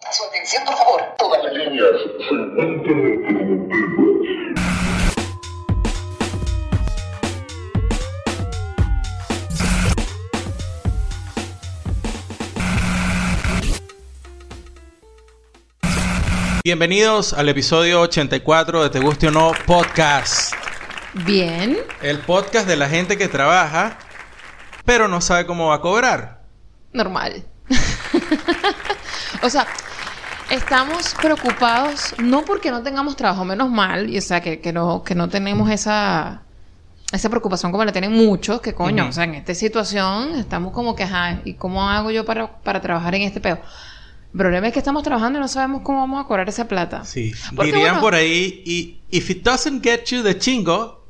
Su atención, por favor. Todas las líneas se encuentran interrumpidas. Bienvenidos al episodio 84 de Te Guste o No Podcast. Bien. El podcast de la gente que trabaja, pero no sabe cómo va a cobrar. Normal. o sea, estamos preocupados no porque no tengamos trabajo, menos mal, y o sea, que, que no, que no tenemos esa, esa preocupación como la tienen muchos, que coño, Ujú. o sea, en esta situación estamos como que, ajá, ¿y cómo hago yo para, para trabajar en este peo? El problema es que estamos trabajando y no sabemos cómo vamos a cobrar esa plata. Sí. Porque, Dirían bueno- por ahí, y if it doesn't get you the chingo,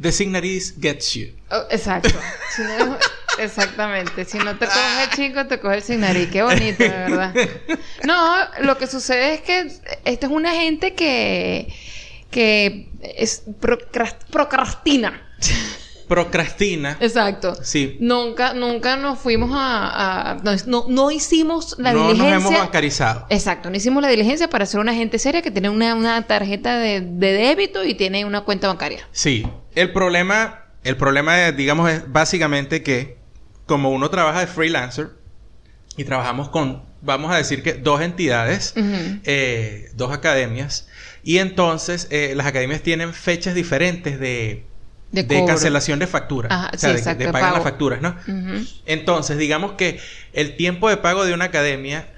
the signaries gets you. Oh, exacto. Si no- exactamente. Si no te coge el chico, te coge el sin nariz. Qué bonito, de verdad. No, lo que sucede es que esta es una gente que, que es procras- procrastina. Procrastina. Exacto. Sí. Nunca, nunca nos fuimos a... a- no, no- no hicimos la no nos diligencia... hemos bancarizado. Exacto, no hicimos la diligencia para ser una gente seria que tiene una, una tarjeta de, de débito y tiene una cuenta bancaria. Sí. El problema, el problema, es, digamos, es básicamente que como uno trabaja de freelancer y trabajamos con, vamos a decir que dos entidades, eh, dos academias, y entonces eh, las academias tienen fechas diferentes de, De cancelación de facturas. O sea, sí, de, exacto, de de pagar las pago. facturas, ¿no? Entonces, digamos que el tiempo de pago de una academia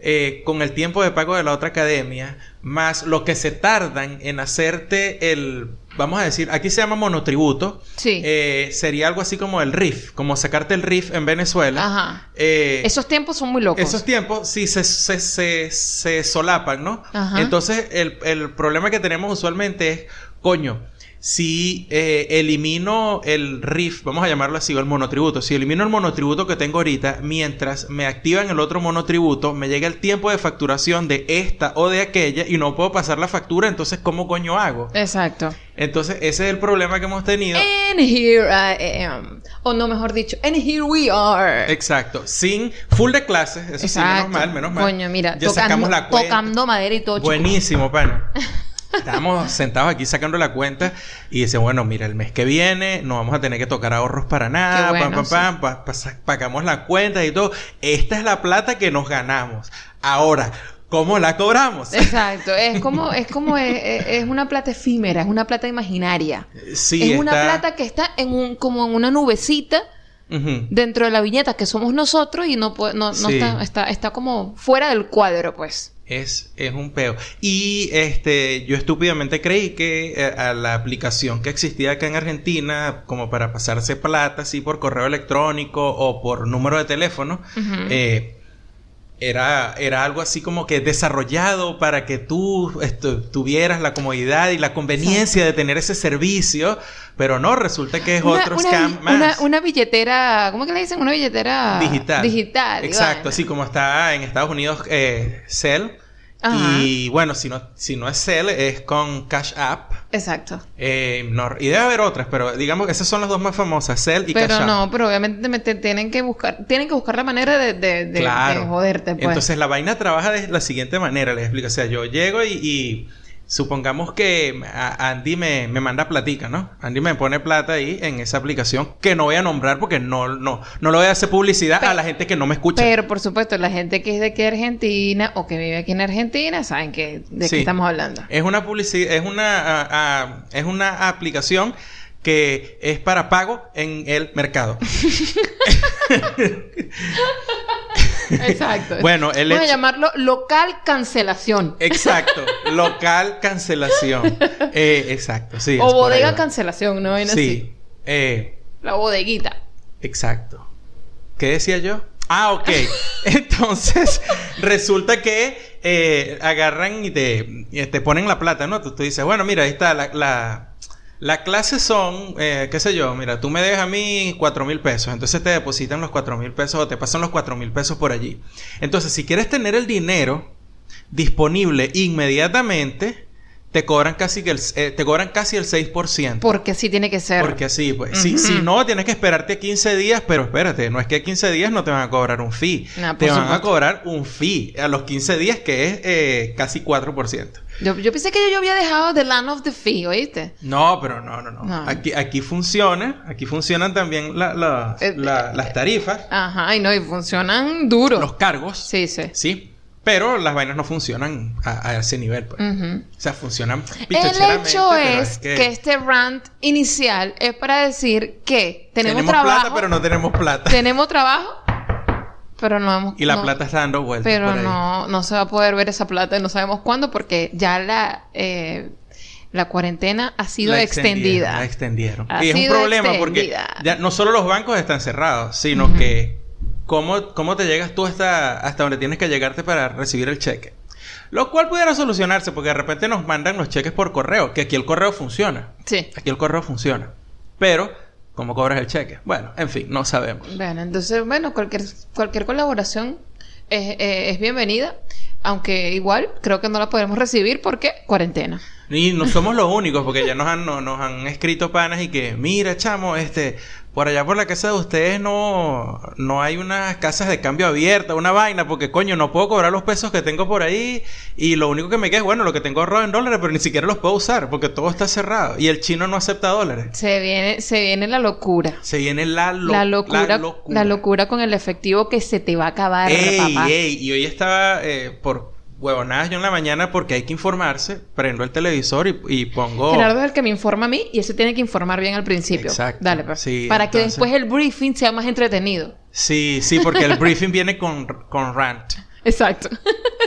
eh, con el tiempo de pago de la otra academia, más lo que se tardan en hacerte el, vamos a decir, aquí se llama monotributo, Sí. eh, sería algo así como el RIF, como sacarte el RIF en Venezuela. Ajá. Eh, Esos tiempos son muy locos. esos tiempos sí se, se, se, se solapan, ¿no? Ajá. Entonces, el, el problema que tenemos usualmente es, coño, si eh, elimino el RIF, vamos a llamarlo así, o el monotributo, si elimino el monotributo que tengo ahorita, mientras me activan el otro monotributo, me llega el tiempo de facturación de esta o de aquella y no puedo pasar la factura, entonces, ¿cómo coño hago? Exacto. Entonces, ese es el problema que hemos tenido. And here I am. O no, mejor dicho, and here we are. Exacto, sin full de clases, eso sí, menos mal, menos mal. Coño, mira, ya tocando, sacamos la cuenta. tocando madera y todo. Buenísimo, pana. Estábamos sentados aquí sacando la cuenta y dice, bueno, mira, el mes que viene no vamos a tener que tocar ahorros para nada, pam, pam, pam, pa- pagamos la cuenta y todo. Esta es la plata que nos ganamos. Ahora, ¿cómo la cobramos? Exacto. Es como, es como, es, es- es una plata efímera, es una plata imaginaria. Sí, es una plata que está en un, como en una nubecita dentro de la viñeta que somos nosotros y no, no, no Sí. está, está, está como fuera del cuadro, pues. Es, es un peo. Y este, yo estúpidamente creí que eh, a la aplicación que existía acá en Argentina, como para pasarse plata, así por correo electrónico o por número de teléfono, eh, era, era algo así como que desarrollado para que tú esto, tuvieras la comodidad y la conveniencia de tener ese servicio, pero no, resulta que es Una- otro una, scam más. Una, una billetera, ¿cómo que le dicen? Una billetera digital. Digital. Exacto, bueno. así como está en Estados Unidos eh, Cell. Ajá. Y bueno, si no, si no es Cell, es con Cash App. Exacto. Eh, no- y debe haber otras, pero digamos que esas son las dos más famosas, Cell y Cash Pero App. no, pero obviamente me- te- tienen que buscar, tienen que buscar la manera de, de, de- Claro. de joderte, pues. Entonces la vaina trabaja de la siguiente manera, les explico. O sea, yo llego y, y supongamos que Andy me, me manda platica, ¿no? Andy me pone plata ahí en esa aplicación que no voy a nombrar porque no, no, no le voy a hacer publicidad a la gente que no me escucha. Pero por supuesto, la gente que es de aquí de Argentina o que vive aquí en Argentina saben que de Sí. qué estamos hablando. Es una publicidad, es una, es una aplicación que es para pago en el mercado. Exacto. Bueno, el Vamos a hecho- llamarlo local cancelación. Exacto, local cancelación. Eh, exacto, sí. o bodega cancelación, ¿no? Sí, eh. La bodeguita. exacto. ¿Qué decía yo? Ah, ok. Entonces, resulta que eh, agarran y te, y te ponen la plata, ¿no? Tú, tú dices, bueno, mira, ahí está la... la la clase son, eh, qué sé yo, mira, tú me debes a mí cuatro mil pesos, entonces te depositan los cuatro mil pesos o te pasan los cuatro mil pesos por allí. Entonces, si quieres tener el dinero disponible inmediatamente, te cobran casi que el, eh, te cobran casi el 6%. Porque sí tiene que ser. Porque así, pues. si, si no, tienes que esperarte 15 días, pero espérate, no es que 15 días no te van a cobrar un fee. Te van a cobrar un fee a los 15 días, que es eh, casi 4%. Yo, yo pensé que yo, yo había dejado The Land of the Fee, ¿oíste? No, pero no, no, no. No. Aquí, aquí funciona, aquí funcionan también la- la- Eh, la- las tarifas, Ajá, y no, y funcionan duro. los cargos. Sí, sí. Sí. Pero las vainas no funcionan a, a ese nivel, pues. O sea, funcionan El hecho es que... este rant inicial es para decir que tenemos, tenemos trabajo, plata, pero no tenemos plata. tenemos trabajo, pero no hemos Y la no- plata está dando vueltas pero por ahí. no, no se va a poder ver esa plata y no sabemos cuándo porque ya la eh, la cuarentena ha sido La extendida. La extendieron. Ha y es un problema porque ya no solo los bancos están cerrados, sino que ¿cómo, cómo te llegas tú hasta, hasta donde tienes que llegarte para recibir el cheque. Lo cual pudiera solucionarse porque de repente nos mandan los cheques por correo, que aquí el correo funciona. Sí. Aquí el correo funciona. Pero, ¿cómo cobras el cheque? Bueno, en fin, no sabemos. Bueno, entonces, bueno, cualquier, cualquier colaboración es, eh, es bienvenida, aunque igual creo que no la podremos recibir porque cuarentena. Y no somos los únicos, porque ya nos han, no- nos han escrito panas y que, mira, chamo, este, por allá por la casa de ustedes no, no hay unas casas de cambio abiertas, una vaina, porque coño, no puedo cobrar los pesos que tengo por ahí y lo único que me queda es, bueno, lo que tengo ahorrado en dólares, pero ni siquiera los puedo usar porque todo está cerrado y el chino no acepta dólares. Se viene, se viene la locura. Se viene la, lo- la locura, la la locura. con el efectivo que se te va a acabar, Ey, papá. ey, y hoy estaba eh, por huevonadas yo en la mañana porque hay que informarse, prendo el televisor y, y pongo... Gerardo es el que me informa a mí y él se tiene que informar bien al principio. Exacto. Dale, pues. Sí, Para que después el briefing sea más entretenido. Sí, sí, porque el briefing viene con, con rant. Exacto.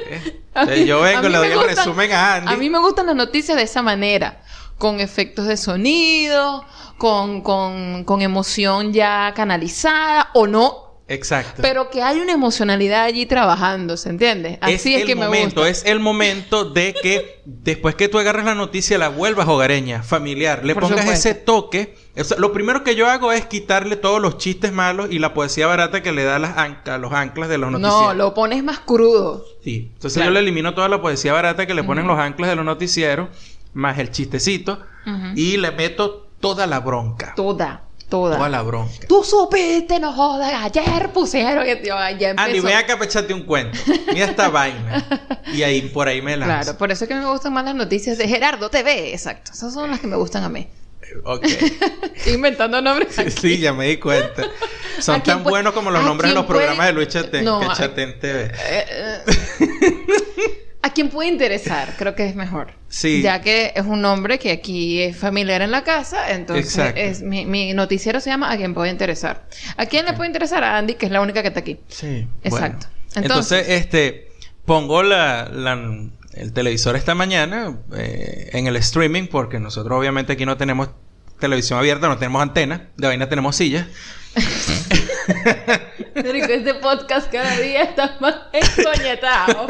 ¿eh? Mí- yo vengo, le doy el gustan- resumen a Andy. A mí me gustan las noticias de esa manera, con efectos de sonido, con, con, con emoción ya canalizada o no, Exacto. pero que hay una emocionalidad allí trabajando, ¿se entiende? Así es, el que me momento, gusta. es el momento de que después que tú agarres la noticia la vuelvas hogareña, familiar, le Por pongas supuesto. ese toque. O sea, lo primero que yo hago es quitarle todos los chistes malos y la poesía barata que le da las anclas, los anclas de los noticieros. No, lo pones más crudo. Sí. Entonces Claro. yo le elimino toda la poesía barata que le ponen los anclas de los noticieros, más el chistecito, y le meto toda la bronca. Toda, toda. Toda la bronca. Tú supiste, no jodas, ayer pusieron que tío, ya empezó. Andy, ven acá para echarte un cuento. Mira esta vaina. Y ahí, por ahí me lanzo. Claro, por eso es que me gustan más las noticias de Gerardo TV, exacto. Esas son las que me gustan a mí. Ok. Estoy inventando nombres. aquí. Sí, ya me di cuenta. Son ¿A tan buenos como los a nombres de los programas de Luis Chatén, No, que a- Chatén TV. Eh, eh, ¿A quién puede interesar? Creo que es mejor. Sí. Ya que es un nombre que aquí es familiar en la casa, entonces Exacto. es, mi, mi noticiero se llama ¿A quién puede interesar? ¿A quién le puede interesar? A Andy, que es la única que está aquí. Sí. Exacto. bueno. Entonces, este, pongo la, la- el televisor esta mañana eh, en el streaming, porque nosotros obviamente aquí no tenemos televisión abierta, no tenemos antena, de vaina tenemos sillas. Pero que este podcast cada día está más encoñetado.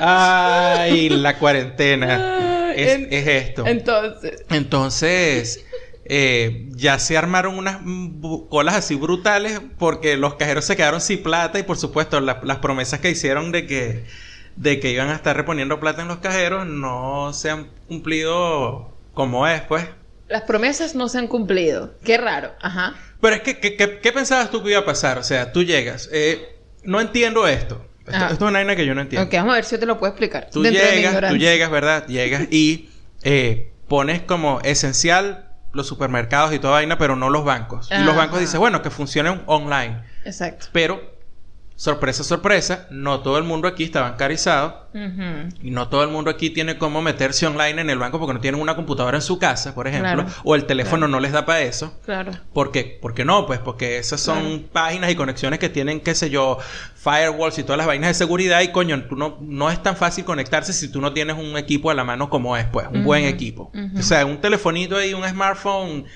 Ay, la cuarentena. Es, en- es esto. Entonces, Entonces, eh, ya se armaron unas colas así brutales porque los cajeros se quedaron sin plata y por supuesto la- las promesas que hicieron de que, de que iban a estar reponiendo plata en los cajeros no se han cumplido como es, pues. Las promesas no se han cumplido. Qué raro. Ajá. Pero es que, ¿qué, pensabas tú que iba a pasar? O sea, tú llegas, eh, no entiendo esto. Esto, Ajá. esto es una vaina que yo no entiendo. Ok, vamos a ver si yo te lo puedo explicar. Tú de llegas, tú llegas, ¿verdad? Llegas y eh, pones como esencial los supermercados y toda vaina, pero no los bancos. Y los bancos dicen, bueno, que funcionen online. Exacto. Pero, sorpresa, sorpresa, no todo el mundo aquí está bancarizado. Y no todo el mundo aquí tiene cómo meterse online en el banco porque no tienen una computadora en su casa, por ejemplo. Claro. O el teléfono Claro. no les da para eso. Claro. ¿Por qué? Porque no, pues porque esas son Claro. páginas y conexiones que tienen, qué sé yo, firewalls y todas las vainas de seguridad y coño, tú no, no es tan fácil conectarse si tú no tienes un equipo a la mano como es, pues, un buen equipo. O sea, un telefonito ahí, un smartphone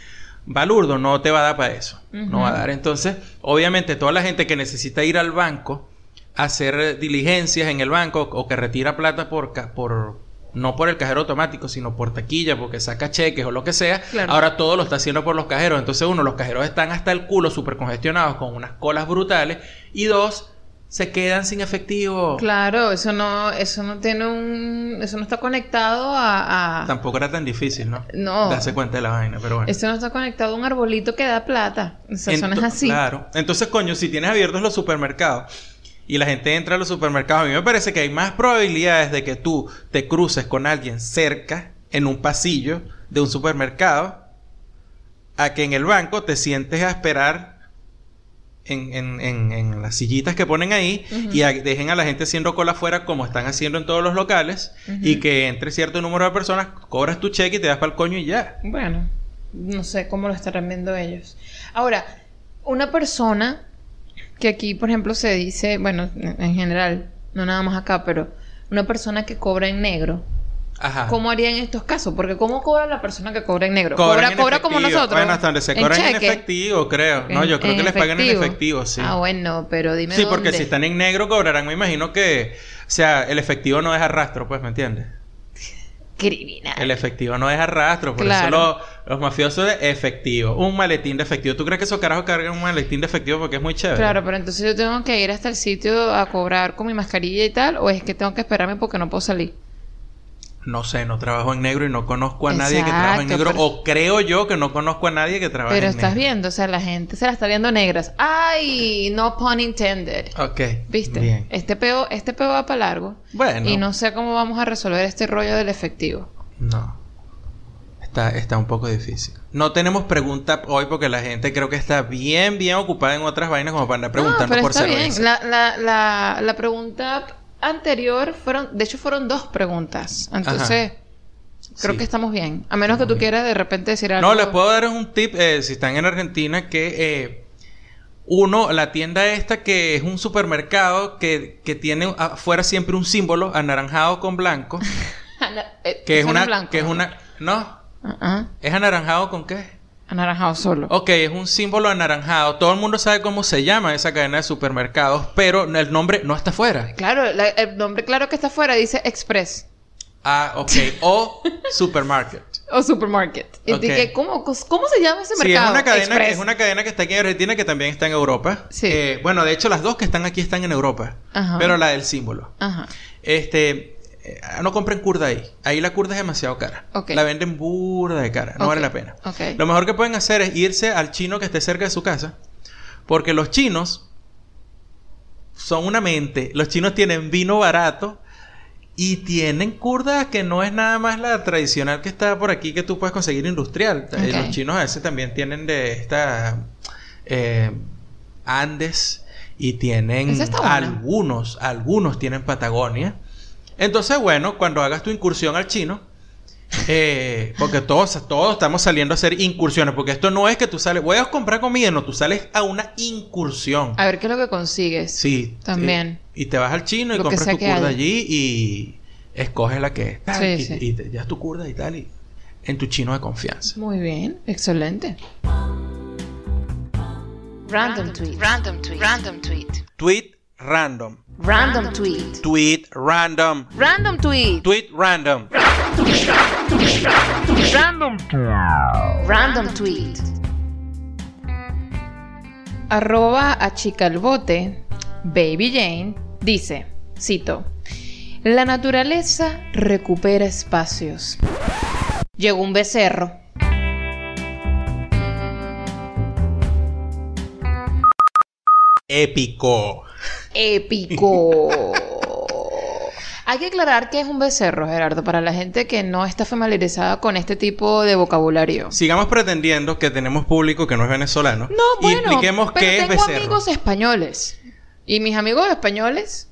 balurdo no te va a dar para eso. No va a dar. Entonces, obviamente, toda la gente que necesita ir al banco a hacer diligencias en el banco o que retira plata por, por no por el cajero automático, sino por taquilla, porque saca cheques o lo que sea. Claro. Ahora todo lo está haciendo por los cajeros. Entonces, uno, los cajeros están hasta el culo, súper congestionados, con unas colas brutales. Y dos, se quedan sin efectivo. Claro, eso no, eso no tiene un, eso no está conectado a, a- Tampoco era tan difícil, ¿no? No. Darse cuenta de la vaina, pero bueno. eso no está conectado a un arbolito que da plata. O sea, eso no es así. Claro. Entonces, coño, si tienes abiertos los supermercados y la gente entra a los supermercados, a mí me parece que hay más probabilidades de que tú te cruces con alguien cerca, en un pasillo de un supermercado, a que en el banco te sientes a esperar en, en- en- en las sillitas que ponen ahí y a- dejen a la gente haciendo cola afuera como están haciendo en todos los locales y que entre cierto número de personas, cobras tu cheque y te das para el coño y ya. Bueno, no sé cómo lo estarán viendo ellos. Ahora, una persona que aquí, por ejemplo, se dice, bueno, en en general, no nada más acá, pero una persona que cobra en negro, Ajá. ¿cómo haría en estos casos? Porque ¿cómo cobra la persona que cobra en negro? Cobra en cobra como nosotros. Bueno, hasta donde se cobran en efectivo, creo. No, yo creo que les pagan en efectivo, sí. Ah, bueno, pero dime sí, dónde. porque si están en negro cobrarán, me imagino que... O sea, el efectivo no deja rastro, pues, ¿me entiendes? Criminal. El efectivo no deja rastro. Por Claro. eso lo- los mafiosos de efectivo. Un maletín de efectivo. ¿Tú crees que esos carajos cargan un maletín de efectivo porque es muy chévere? Claro, pero entonces yo tengo que ir hasta el sitio a cobrar con mi mascarilla y tal, o es que tengo que esperarme porque no puedo salir. No sé, no trabajo en negro y no conozco a nadie que trabaje en negro. pero- O creo yo que no conozco a nadie que trabaje Pero en estás negro. viendo, o sea, la gente se la está viendo negras. ¡Ay! No pun intended. Ok. ¿Viste? Bien. Este peo, este peo va para largo. Bueno. Y no sé cómo vamos a resolver este rollo del efectivo. No. Está, está un poco difícil. No tenemos pregunta hoy porque la gente creo que está bien, bien ocupada en otras vainas como para andar preguntando no, pero por está bien. La, la, la, la pregunta anterior fueron, de hecho fueron dos preguntas. Entonces, creo Sí. que estamos bien. A menos que tú quieras de repente decir algo. No, les puedo dar un tip eh, si están en Argentina que eh, uno, la tienda esta que es un supermercado que, que tiene afuera siempre un símbolo anaranjado con blanco, Eh, que es una, blanco, que es una, no, Ah, es anaranjado con qué? Anaranjado solo. Ok, es un símbolo anaranjado. Todo el mundo sabe cómo se llama esa cadena de supermercados, pero el nombre no está afuera. Claro, la- el nombre claro que está afuera dice Express Ah, ok. O supermarket. o Supermarket. Y dije, ¿cómo, ¿cómo se llama ese Sí, es mercado? una cadena, Express. es una cadena que está aquí en Argentina que también está en Europa. Sí. Eh, bueno, de hecho, las dos que están aquí están en Europa. Ajá. Pero la del símbolo. Ajá. Este. Eh, no compren curda ahí. Ahí la curda es demasiado cara. La venden burda de cara. No vale la pena. Lo mejor que pueden hacer es irse al chino que esté cerca de su casa. Porque los chinos son una mente. Los chinos tienen vino barato. Y tienen curda que no es nada más la tradicional que está por aquí que tú puedes conseguir industrial. Eh. Los chinos a veces también tienen de esta eh, Andes y tienen algunos, algunos tienen Patagonia. Entonces, bueno, cuando hagas tu incursión al chino, eh, porque todos, todos estamos saliendo a hacer incursiones, porque esto no es que tú sales, voy a comprar comida, no, tú sales a una incursión. A ver qué es lo que consigues. Sí. También. Y te vas al chino y Lo compras tu curda allí y escoges la que es. tal, Sí, y, sí. y te llevas tu curda y tal, y en tu chino de confianza. Muy bien, excelente. Random tweet. Random tweet. Random tweet. Tweet random. Random tweet. Tweet random. Random tweet. Tweet random. Random. Random tweet. Arroba a chica el bote, Baby Jane, dice, cito, La naturaleza recupera espacios. Llegó un becerro. Épico. Épico. Hay que aclarar que es un becerro, Gerardo, para la gente que no está familiarizada con este tipo de vocabulario. Sigamos pretendiendo que tenemos público que no es venezolano. No, y bueno, expliquemos pero qué es tengo becerro. amigos españoles. Y mis amigos españoles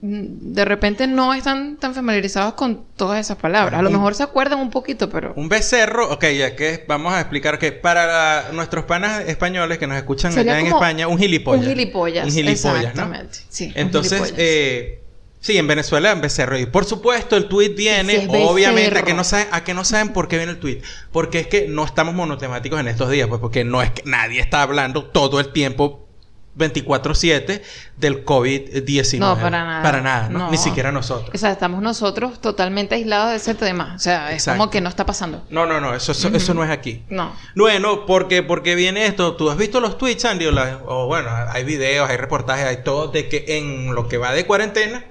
de repente no están tan familiarizados con todas esas palabras. A lo mejor se acuerdan un poquito, pero... Un becerro, ok, ya que vamos a explicar que para la- nuestros panas españoles que nos escuchan Sería allá en España, un gilipollas. un gilipollas, Un gilipollas, ¿no? exactamente, sí, un Entonces, gilipollas. eh, sí, en Venezuela un becerro. Y por supuesto, el tweet viene, Sí, obviamente, a que, no saben, a que no saben por qué viene el tweet. Porque es que no estamos monotemáticos en estos días, pues porque no es que nadie está hablando todo el tiempo 24/7 del COVID-19. No, para nada. Para nada, ¿no? No. Ni siquiera nosotros. O sea, estamos nosotros totalmente aislados de ese tema. O sea, es Exacto. como que no está pasando. No, no, no, eso, eso, eso no es aquí. No. Bueno, porque, porque viene esto. Tú has visto los tweets, Andy, o, la- o bueno, hay videos, hay reportajes, hay todo de que en lo que va de cuarentena,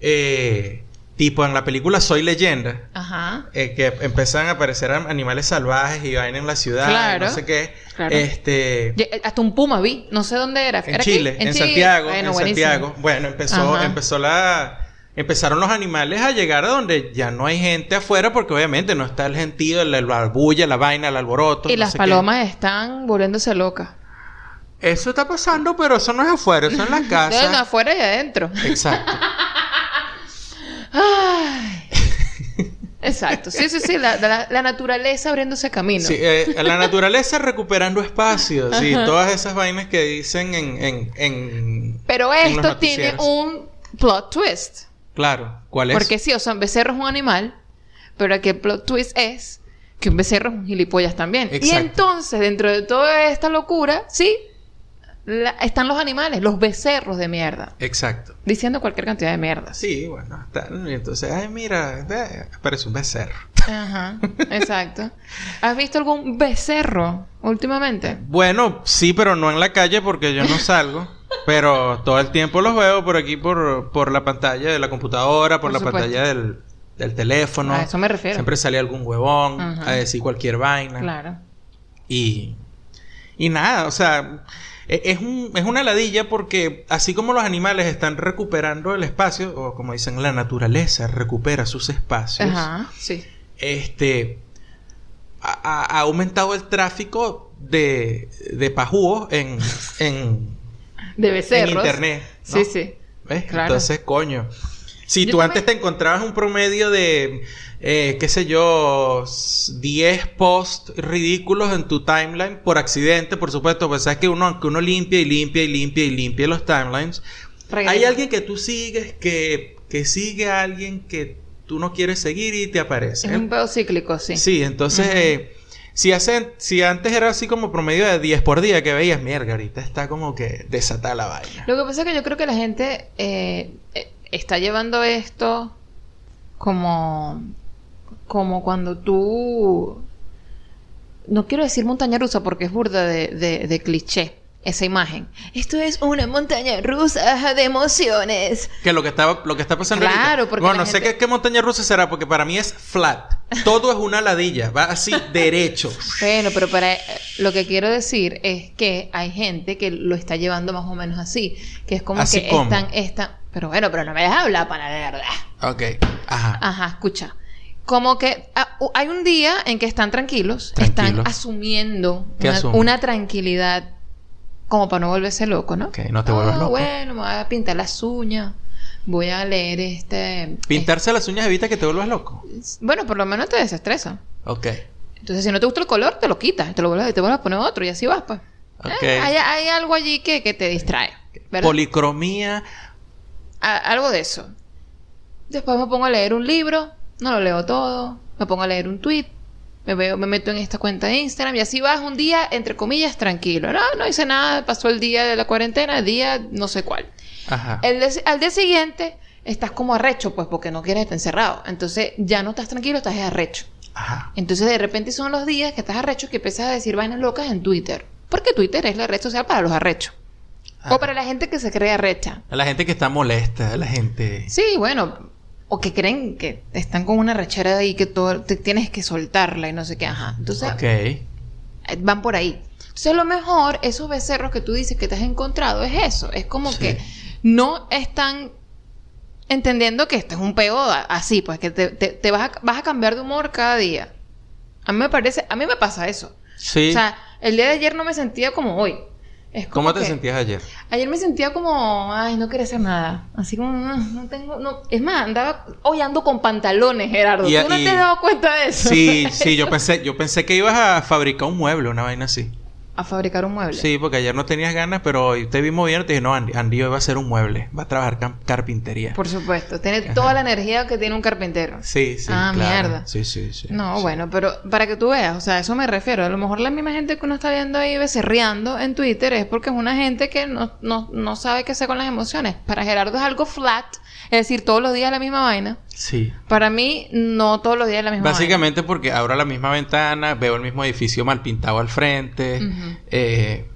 eh, tipo en la película Soy Leyenda, Ajá. eh, que empiezan a aparecer animales salvajes y vaina en la ciudad, Claro. no sé qué. Claro. Este. Ye- Hasta un puma vi. No sé dónde era. En ¿Era aquí? Chile, en, Chile. Santiago, Bueno, en buenísimo. Santiago. Bueno, empezó, Ajá. empezó la, empezaron los animales a llegar a donde ya no hay gente afuera, porque obviamente no está el gentío, el, el- la bulla, la vaina, el alboroto. Y no las sé qué. palomas están volviéndose locas. Eso está pasando, pero eso no es afuera, eso es en la No, no, casa. afuera y adentro. Exacto. Ay. Exacto. Sí, sí, sí. La, la- la naturaleza abriéndose camino. Sí, eh, la naturaleza recuperando espacios, sí, todas esas vainas que dicen en, en, en Pero en esto tiene un plot twist. Claro, ¿cuál es? Porque sí, o sea, un becerro es un animal, pero aquí el plot twist es que un becerro es un gilipollas también. Y entonces, dentro de toda esta locura, sí, la- están los animales, los becerros de mierda, Exacto. diciendo cualquier cantidad de mierdas. Sí, bueno, y entonces, ay, mira, parece un becerro. Ajá, exacto. ¿Has visto algún becerro últimamente? Bueno, sí, pero no en la calle porque yo no salgo. pero todo el tiempo los veo por aquí, por, por la pantalla de la computadora, por, Por la supuesto. pantalla del, del teléfono. A eso me refiero. Siempre sale algún huevón Ajá. a decir cualquier vaina. Claro. Y, y nada, o sea, es, un, es una ladilla porque así como los animales están recuperando el espacio, o como dicen, la naturaleza recupera sus espacios, Ajá, sí. este ha, aumentado el tráfico de, de pajúos en, en, De en becerros. internet. ¿no? Sí, sí. ¿Ves? Claro. Entonces, coño. Si Yo tú también- antes te encontrabas un promedio de, eh, qué sé yo, s- 10 posts ridículos en tu timeline por accidente, por supuesto, pues sabes que uno, que uno limpia y limpia y limpia y limpia los timelines. Regresa. Hay alguien que tú sigues que, que sigue a alguien que tú no quieres seguir y te aparece. Es un pedo cíclico, sí. Sí, entonces, eh, si, hacen, si antes era así como promedio de 10 por día que veías, mierda, ahorita está como que desatada la vaina. Lo que pasa es que yo creo que la gente eh, eh, está llevando esto como, como cuando tú... No quiero decir montaña rusa porque es burda de, de- de cliché esa imagen. Esto es una montaña rusa de emociones. Que lo que estaba, lo que está pasando Claro, ahorita. porque Bueno, no sé qué, qué montaña rusa será, porque para mí es flat. Todo es una ladilla, va así derecho. Bueno, pero para lo que quiero decir es que hay gente que lo está llevando más o menos así, que es como ¿Así que están, están, pero bueno, pero no me dejas hablar para la verdad. Ok. Ajá. Ajá, escucha. Como que ah, hay un día en que están tranquilos, están asumiendo ¿Qué una, tranquilidad como para no volverse loco, ¿no? Ok, no te vuelvas Ah, loco. Bueno, me voy a pintar las uñas, voy a leer este... Pintarse las uñas evita que te vuelvas loco. bueno, por lo menos te desestresa. Ok. Entonces, si no te gusta el color, te lo quitas, te lo vuelves, te vuelves a poner otro y así vas, pues. Ok. Eh, hay, hay algo allí que, que te distrae. ¿verdad? Policromía. A- algo de eso. Después me pongo a leer un libro, no lo leo todo, me pongo a leer un tweet, me veo, me meto en esta cuenta de Instagram y así vas un día, entre comillas, tranquilo. No, no hice nada, pasó el día de la cuarentena, el día no sé cuál. Ajá. El de- al día siguiente estás como arrecho, pues porque no quieres estar encerrado. Entonces ya no estás tranquilo, estás arrecho. Ajá. Entonces de repente son los días que estás arrecho que empiezas a decir vainas locas en Twitter. Porque Twitter es la red social para los arrechos. Ajá. O para la gente que se cree arrecha. A la gente que está molesta, a la gente. Sí, bueno. O que creen que están con una rechera ahí que todo, te tienes que soltarla y no sé qué. Ajá. Entonces eh, van por ahí. Entonces lo mejor esos becerros que tú dices que te has encontrado es eso. Es como Sí. que no están entendiendo que esto es un peo así, pues que te, te- te vas, a, vas a cambiar de humor cada día. A mí me parece, a mí me pasa eso. Sí. O sea, el día de ayer no me sentía como hoy. Es como ¿Cómo te que- sentías ayer? Ayer me sentía como, ay, no quería hacer nada. Así como, no, no tengo, no. Es más, andaba, hoy ando con pantalones, Gerardo. Y- ¿Tú no y- te has dado cuenta de eso? Sí, sí, yo pensé, yo pensé que ibas a fabricar un mueble, una vaina así. A fabricar un mueble. Sí, porque ayer no tenías ganas, pero hoy te vi moviendo y te dije, no, Andy, Andy hoy va a hacer un mueble. Va a trabajar carpintería. Por supuesto. Tiene toda la energía que tiene un carpintero. Sí, sí. Ah, claro. mierda. Sí, sí, sí. No, sí. bueno, pero para que tú veas, o sea, a eso me refiero. A lo mejor la misma gente que uno está viendo ahí becerreando en Twitter es porque es una gente que no, no, no sabe qué hacer con las emociones. Para Gerardo es algo flat, es decir, todos los días la misma vaina. Sí. Para mí, no todos los días la misma Básicamente porque abro la misma ventana, veo el mismo edificio mal pintado al frente, eh,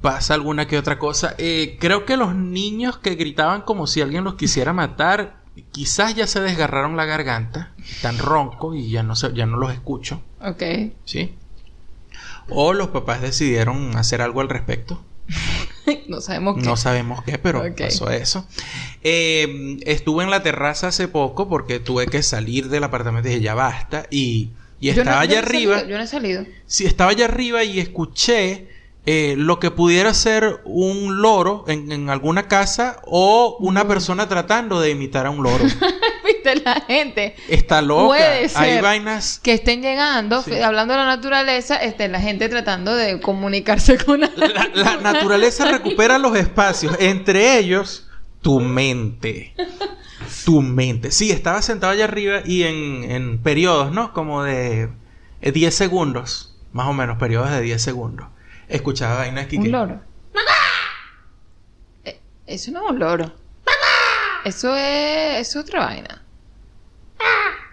pasa alguna que otra cosa. Eh, creo que los niños que gritaban como si alguien los quisiera matar, quizás ya se desgarraron la garganta, tan ronco y ya no, se, ya no los escucho. Ok. ¿sí? O los papás decidieron hacer algo al respecto. no sabemos qué. No sabemos qué, pero Ok. pasó eso. Eh, estuve en la terraza hace poco porque tuve que salir del apartamento y dije, ya basta. Y, y no- estaba allá arriba. salido, yo no he salido. Sí, estaba allá arriba y escuché eh, lo que pudiera ser un loro en, en alguna casa o una persona tratando de imitar a un loro. ¿Viste la gente? Está loca. Puede Hay ser. vainas. Que estén llegando, Sí. hablando de la naturaleza, este, la gente tratando de comunicarse con la, La, la naturaleza recupera los espacios, entre ellos tu mente. Tu mente. Sí, estaba sentado allá arriba y en, en periodos, ¿no? Como de eh, 10 segundos, más o menos, periodos de 10 segundos. Escuchaba vainas que... Un loro. Eh, Eso no es un loro. Eso es, es otra vaina.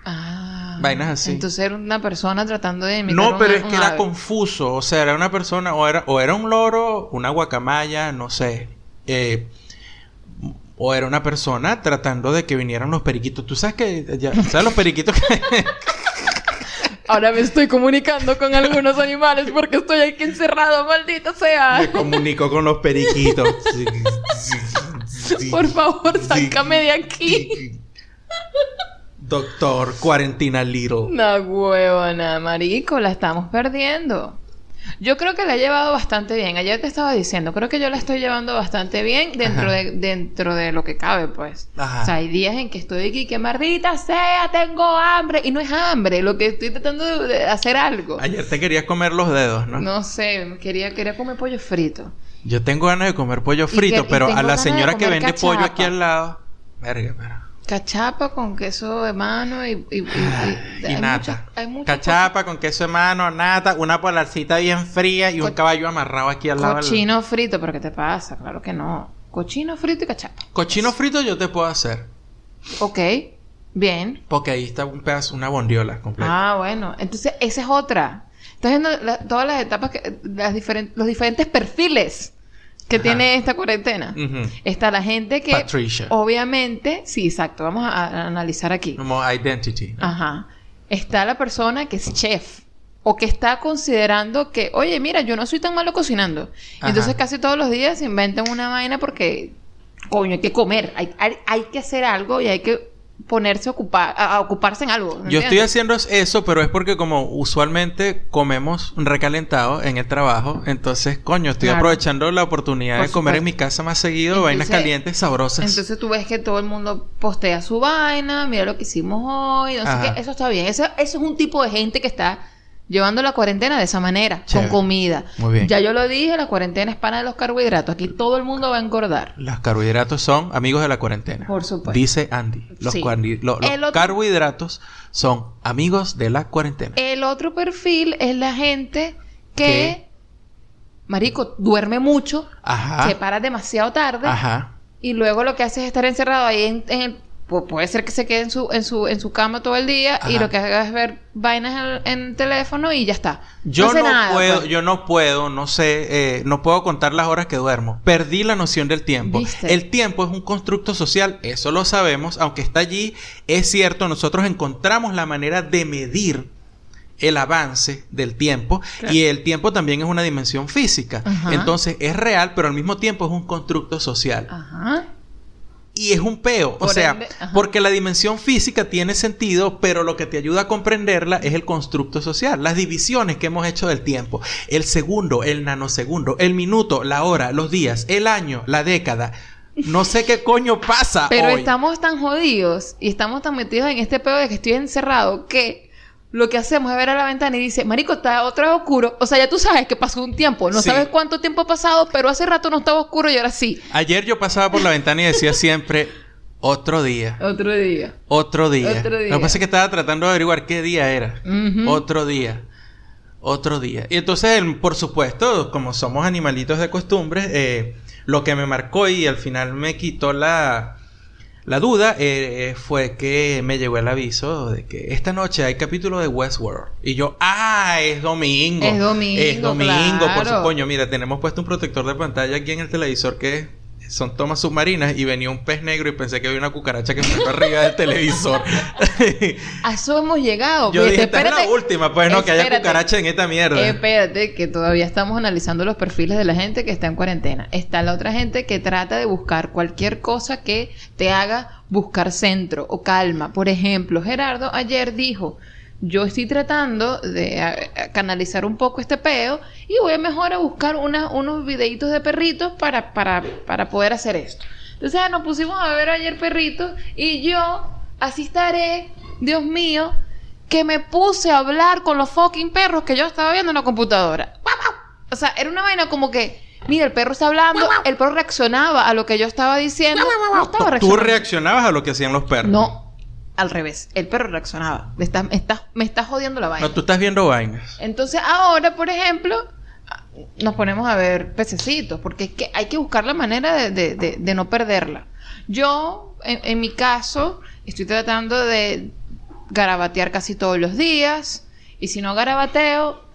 Ah. Vainas así. Entonces era una persona tratando de imitar No, pero es que era ave. confuso. O sea, era una persona, o era, o era un loro, una guacamaya, no sé. Eh, o era una persona tratando de que vinieran los periquitos. Tú sabes que, ya, ¿sabes los periquitos que... Ahora me estoy comunicando con algunos animales porque estoy aquí encerrado, maldita sea. Me comunicó con los periquitos. Por favor, sácame de aquí. Doctor, cuarentena little. No, huevona, marico, la estamos perdiendo. Yo creo que la he llevado bastante bien. Ayer te estaba diciendo, creo que yo la estoy llevando bastante bien dentro Ajá. de dentro de lo que cabe, pues. Ajá. O sea, hay días en que estoy aquí que maldita sea, tengo hambre y no es hambre, lo que estoy tratando de, hacer algo. Ayer te querías comer los dedos, ¿no? No sé, quería quería comer pollo frito. Yo tengo ganas de comer pollo frito, que- pero a la señora que vende pollo aquí al lado. Verga, pero. Cachapa con queso de mano y y, y- y- Y hay nata. muchas- hay muchas Cachapa con queso de mano, nata, una polarcita bien fría y un caballo amarrado aquí al lado. del- Cochino frito, pero ¿qué te pasa? Claro que no. Cochino frito y cachapa. Cochino frito yo te puedo hacer. Ok, bien. Porque ahí está un pedazo, una bondiola completa. Ah, bueno. Entonces, esa es otra. Estás viendo la- todas las etapas, que, las diferen- los diferentes perfiles que Ajá. tiene esta cuarentena. Está la gente que, Patricia. obviamente, sí, exacto. Vamos a, a analizar aquí. Como identity. ¿no? Ajá. Está la persona que es chef. O que está considerando que, oye, mira, yo no soy tan malo cocinando. Ajá. Entonces casi todos los días se inventan una vaina porque, coño, hay que comer. Hay, hay, hay que hacer algo y hay que ponerse a, ocupar, a, ocuparse en algo. ¿me Yo estoy haciendo eso, pero es porque como usualmente comemos recalentado en el trabajo, entonces, coño, estoy Claro. aprovechando la oportunidad Por de comer en mi casa más seguido, Entonces- vainas calientes, sabrosas. Entonces tú ves que todo el mundo postea su vaina, mira lo que hicimos hoy, no sé qué, eso está bien. Eso, eso es un tipo de gente que está llevando la cuarentena de esa manera, Chévere. con comida. Muy bien. Ya yo lo dije, la cuarentena es pana de los carbohidratos. Aquí todo el mundo va a engordar. Los carbohidratos son amigos de la cuarentena. Por supuesto. Dice Andy. Los, Sí. cuarni- lo- los El otro- carbohidratos son amigos de la cuarentena. El otro perfil es la gente que, ¿Qué? marico, duerme mucho, Ajá. se para demasiado tarde Ajá. y luego lo que hace es estar encerrado ahí en, en el pu- puede ser que se quede en su en su en su cama todo el día y lo que haga es ver vainas en, en el teléfono y ya está. Yo no, nada, puedo, pues. yo no puedo, no sé, eh, no puedo contar las horas que duermo. Perdí la noción del tiempo. ¿Viste? El tiempo es un constructo social, eso lo sabemos, aunque está allí, es cierto, nosotros encontramos la manera de medir el avance del tiempo Claro. y el tiempo también es una dimensión física. Ajá. Entonces es real, pero al mismo tiempo es un constructo social. Ajá. Y es un peo, o sea, ende, porque la dimensión física tiene sentido, pero lo que te ayuda a comprenderla es el constructo social, las divisiones que hemos hecho del tiempo, el segundo, el nanosegundo, el minuto, la hora, los días, el año, la década. No sé qué coño pasa Pero hoy. estamos tan jodidos y estamos tan metidos en este pedo de que estoy encerrado que lo que hacemos es ver a la ventana y dice, Marico, está otra vez oscuro. O sea, ya tú sabes que pasó un tiempo. No Sí. sabes cuánto tiempo ha pasado, pero hace rato no estaba oscuro y ahora sí. Ayer yo pasaba por la ventana y decía siempre, otro día. Otro día. Otro día. Otro día. Lo que pasa es que estaba tratando de averiguar qué día era. Otro día. Otro día. Y entonces, por supuesto, como somos animalitos de costumbre, eh, lo que me marcó y al final me quitó la, la duda eh, eh, fue que me llegó el aviso de que esta noche hay capítulo de Westworld. Y yo, ¡ah! Es domingo. Es domingo, Es domingo. Por su coño, mira, tenemos puesto un protector de pantalla aquí en el televisor que son tomas submarinas y venía un pez negro y pensé que había una cucaracha que me arriba del televisor. A eso hemos llegado. Yo dije, esta es la última, pues no, que haya cucaracha en esta mierda. Espérate, que todavía estamos analizando los perfiles de la gente que está en cuarentena. Está la otra gente que trata de buscar cualquier cosa que te haga buscar centro o calma. Por ejemplo, Gerardo ayer dijo, yo estoy tratando de a- a canalizar un poco este peo y voy mejor a buscar una- unos videitos de perritos para, para, para poder hacer esto. Entonces nos pusimos a ver ayer perritos y yo así estaré, Dios mío, que me puse a hablar con los fucking perros que yo estaba viendo en la computadora. O sea, era una vaina como que, mira, el perro está hablando, el perro reaccionaba a lo que yo estaba diciendo. No estaba Tú reaccionando. reaccionabas a lo que hacían los perros. No, al revés. El perro reaccionaba. Me está, me está, me está jodiendo la vaina. No, tú estás viendo vainas. Entonces ahora, por ejemplo, nos ponemos a ver pececitos, porque es que hay que buscar la manera de, de- de- de no perderla. Yo, en, en mi caso, estoy tratando de garabatear casi todos los días, y si no garabateo,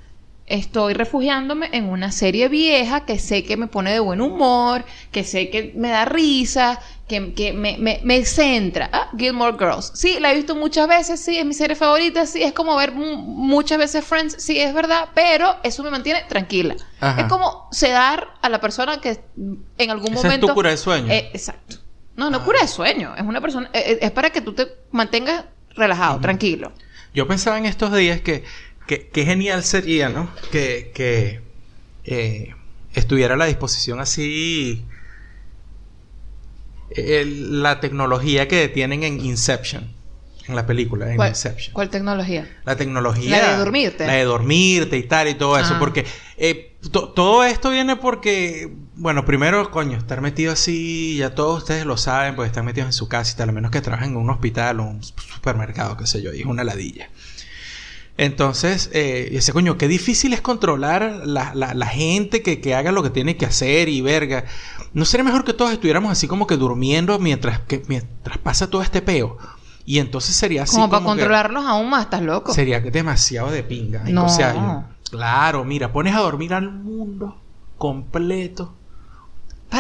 estoy refugiándome en una serie vieja que sé que me pone de buen humor, que sé que me da risa, que, que me, me, me centra. Ah, Gilmore Girls. Sí, la he visto muchas veces, sí, es mi serie favorita, sí, es como ver mu- muchas veces Friends, sí, es verdad, pero eso me mantiene tranquila. Ajá. Es como sedar a la persona que en algún Esa es momento... tu cura de sueño. Eh, exacto. No, no cura de sueño, es una persona, eh, eh, es para que tú te mantengas relajado, tranquilo. Yo pensaba en estos días que, que, que genial sería, ¿no? Que, que eh, estuviera a la disposición así el- la tecnología que tienen en Inception, en la película, en ¿Cuál, Inception. cuál tecnología? La tecnología. La de dormirte. La de dormirte y tal y todo eso. Ah. Porque eh, to- todo esto viene porque, bueno, primero, coño, estar metido así, ya todos ustedes lo saben, porque están metidos en su casa y tal, a menos que trabajen en un hospital o un supermercado, qué sé yo, y es una ladilla. Entonces, eh, y ese coño, qué difícil es controlar la, la- la gente que, que haga lo que tiene que hacer y verga. ¿No sería mejor que todos estuviéramos así como que durmiendo mientras, que, mientras pasa todo este peo? Y entonces sería así como para como controlarlos aún más, estás loco. Sería demasiado de pinga. No. O sea, claro, mira, pones a dormir al mundo completo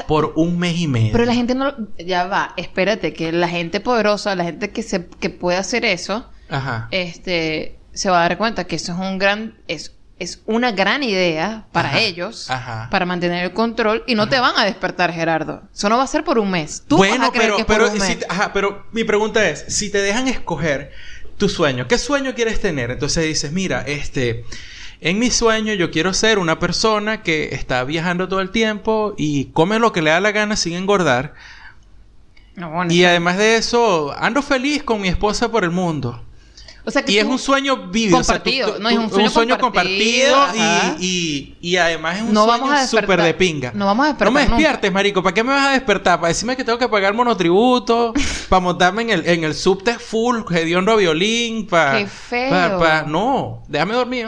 por un mes y medio. Pero la gente no... Ya va, espérate, que la gente poderosa, la gente que, se, que puede hacer eso, Ajá. este, se va a dar cuenta que eso es un gran... Es, es una gran idea para Ajá, ellos, ajá. para mantener el control, y no te van a despertar, Gerardo. Eso no va a ser por un mes. Tú bueno, vas a creer pero, que es por pero, si te- ajá, pero mi pregunta es, si te dejan escoger tu sueño, ¿qué sueño quieres tener? Entonces dices, mira, este, en mi sueño yo quiero ser una persona que está viajando todo el tiempo y come lo que le da la gana sin engordar. No, bueno, Y además de eso, ando feliz con mi esposa por el mundo. O sea que Y es tú- un sueño vivido. Compartido, no, es un sueño compartido, y, y, y además es un No sueño súper de pinga. no vamos a despertar No me nunca. despiertes, marico. ¿Para qué me vas a despertar? ¿Para decirme que tengo que pagar monotributo? ¿Para montarme en el, en el subte full, hediondo violín? Para, Qué feo. No, déjame mí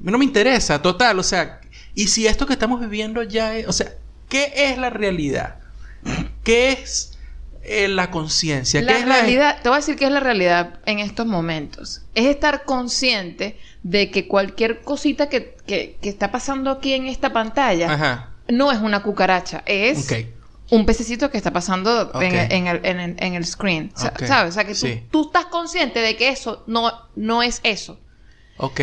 no me interesa, total. O sea, y si esto que estamos viviendo ya es... O sea, ¿qué es la realidad? ¿Qué es eh, la conciencia? ¿Qué La realidad, te voy a decir qué es la realidad en estos momentos. Es estar consciente de que cualquier cosita que, que- que está pasando aquí en esta pantalla Ajá. no es una cucaracha, es un pececito que está pasando en, en, el, en el- en el screen. ¿Sabes? O sea, que tú, Sí. tú estás consciente de que eso no, no es eso.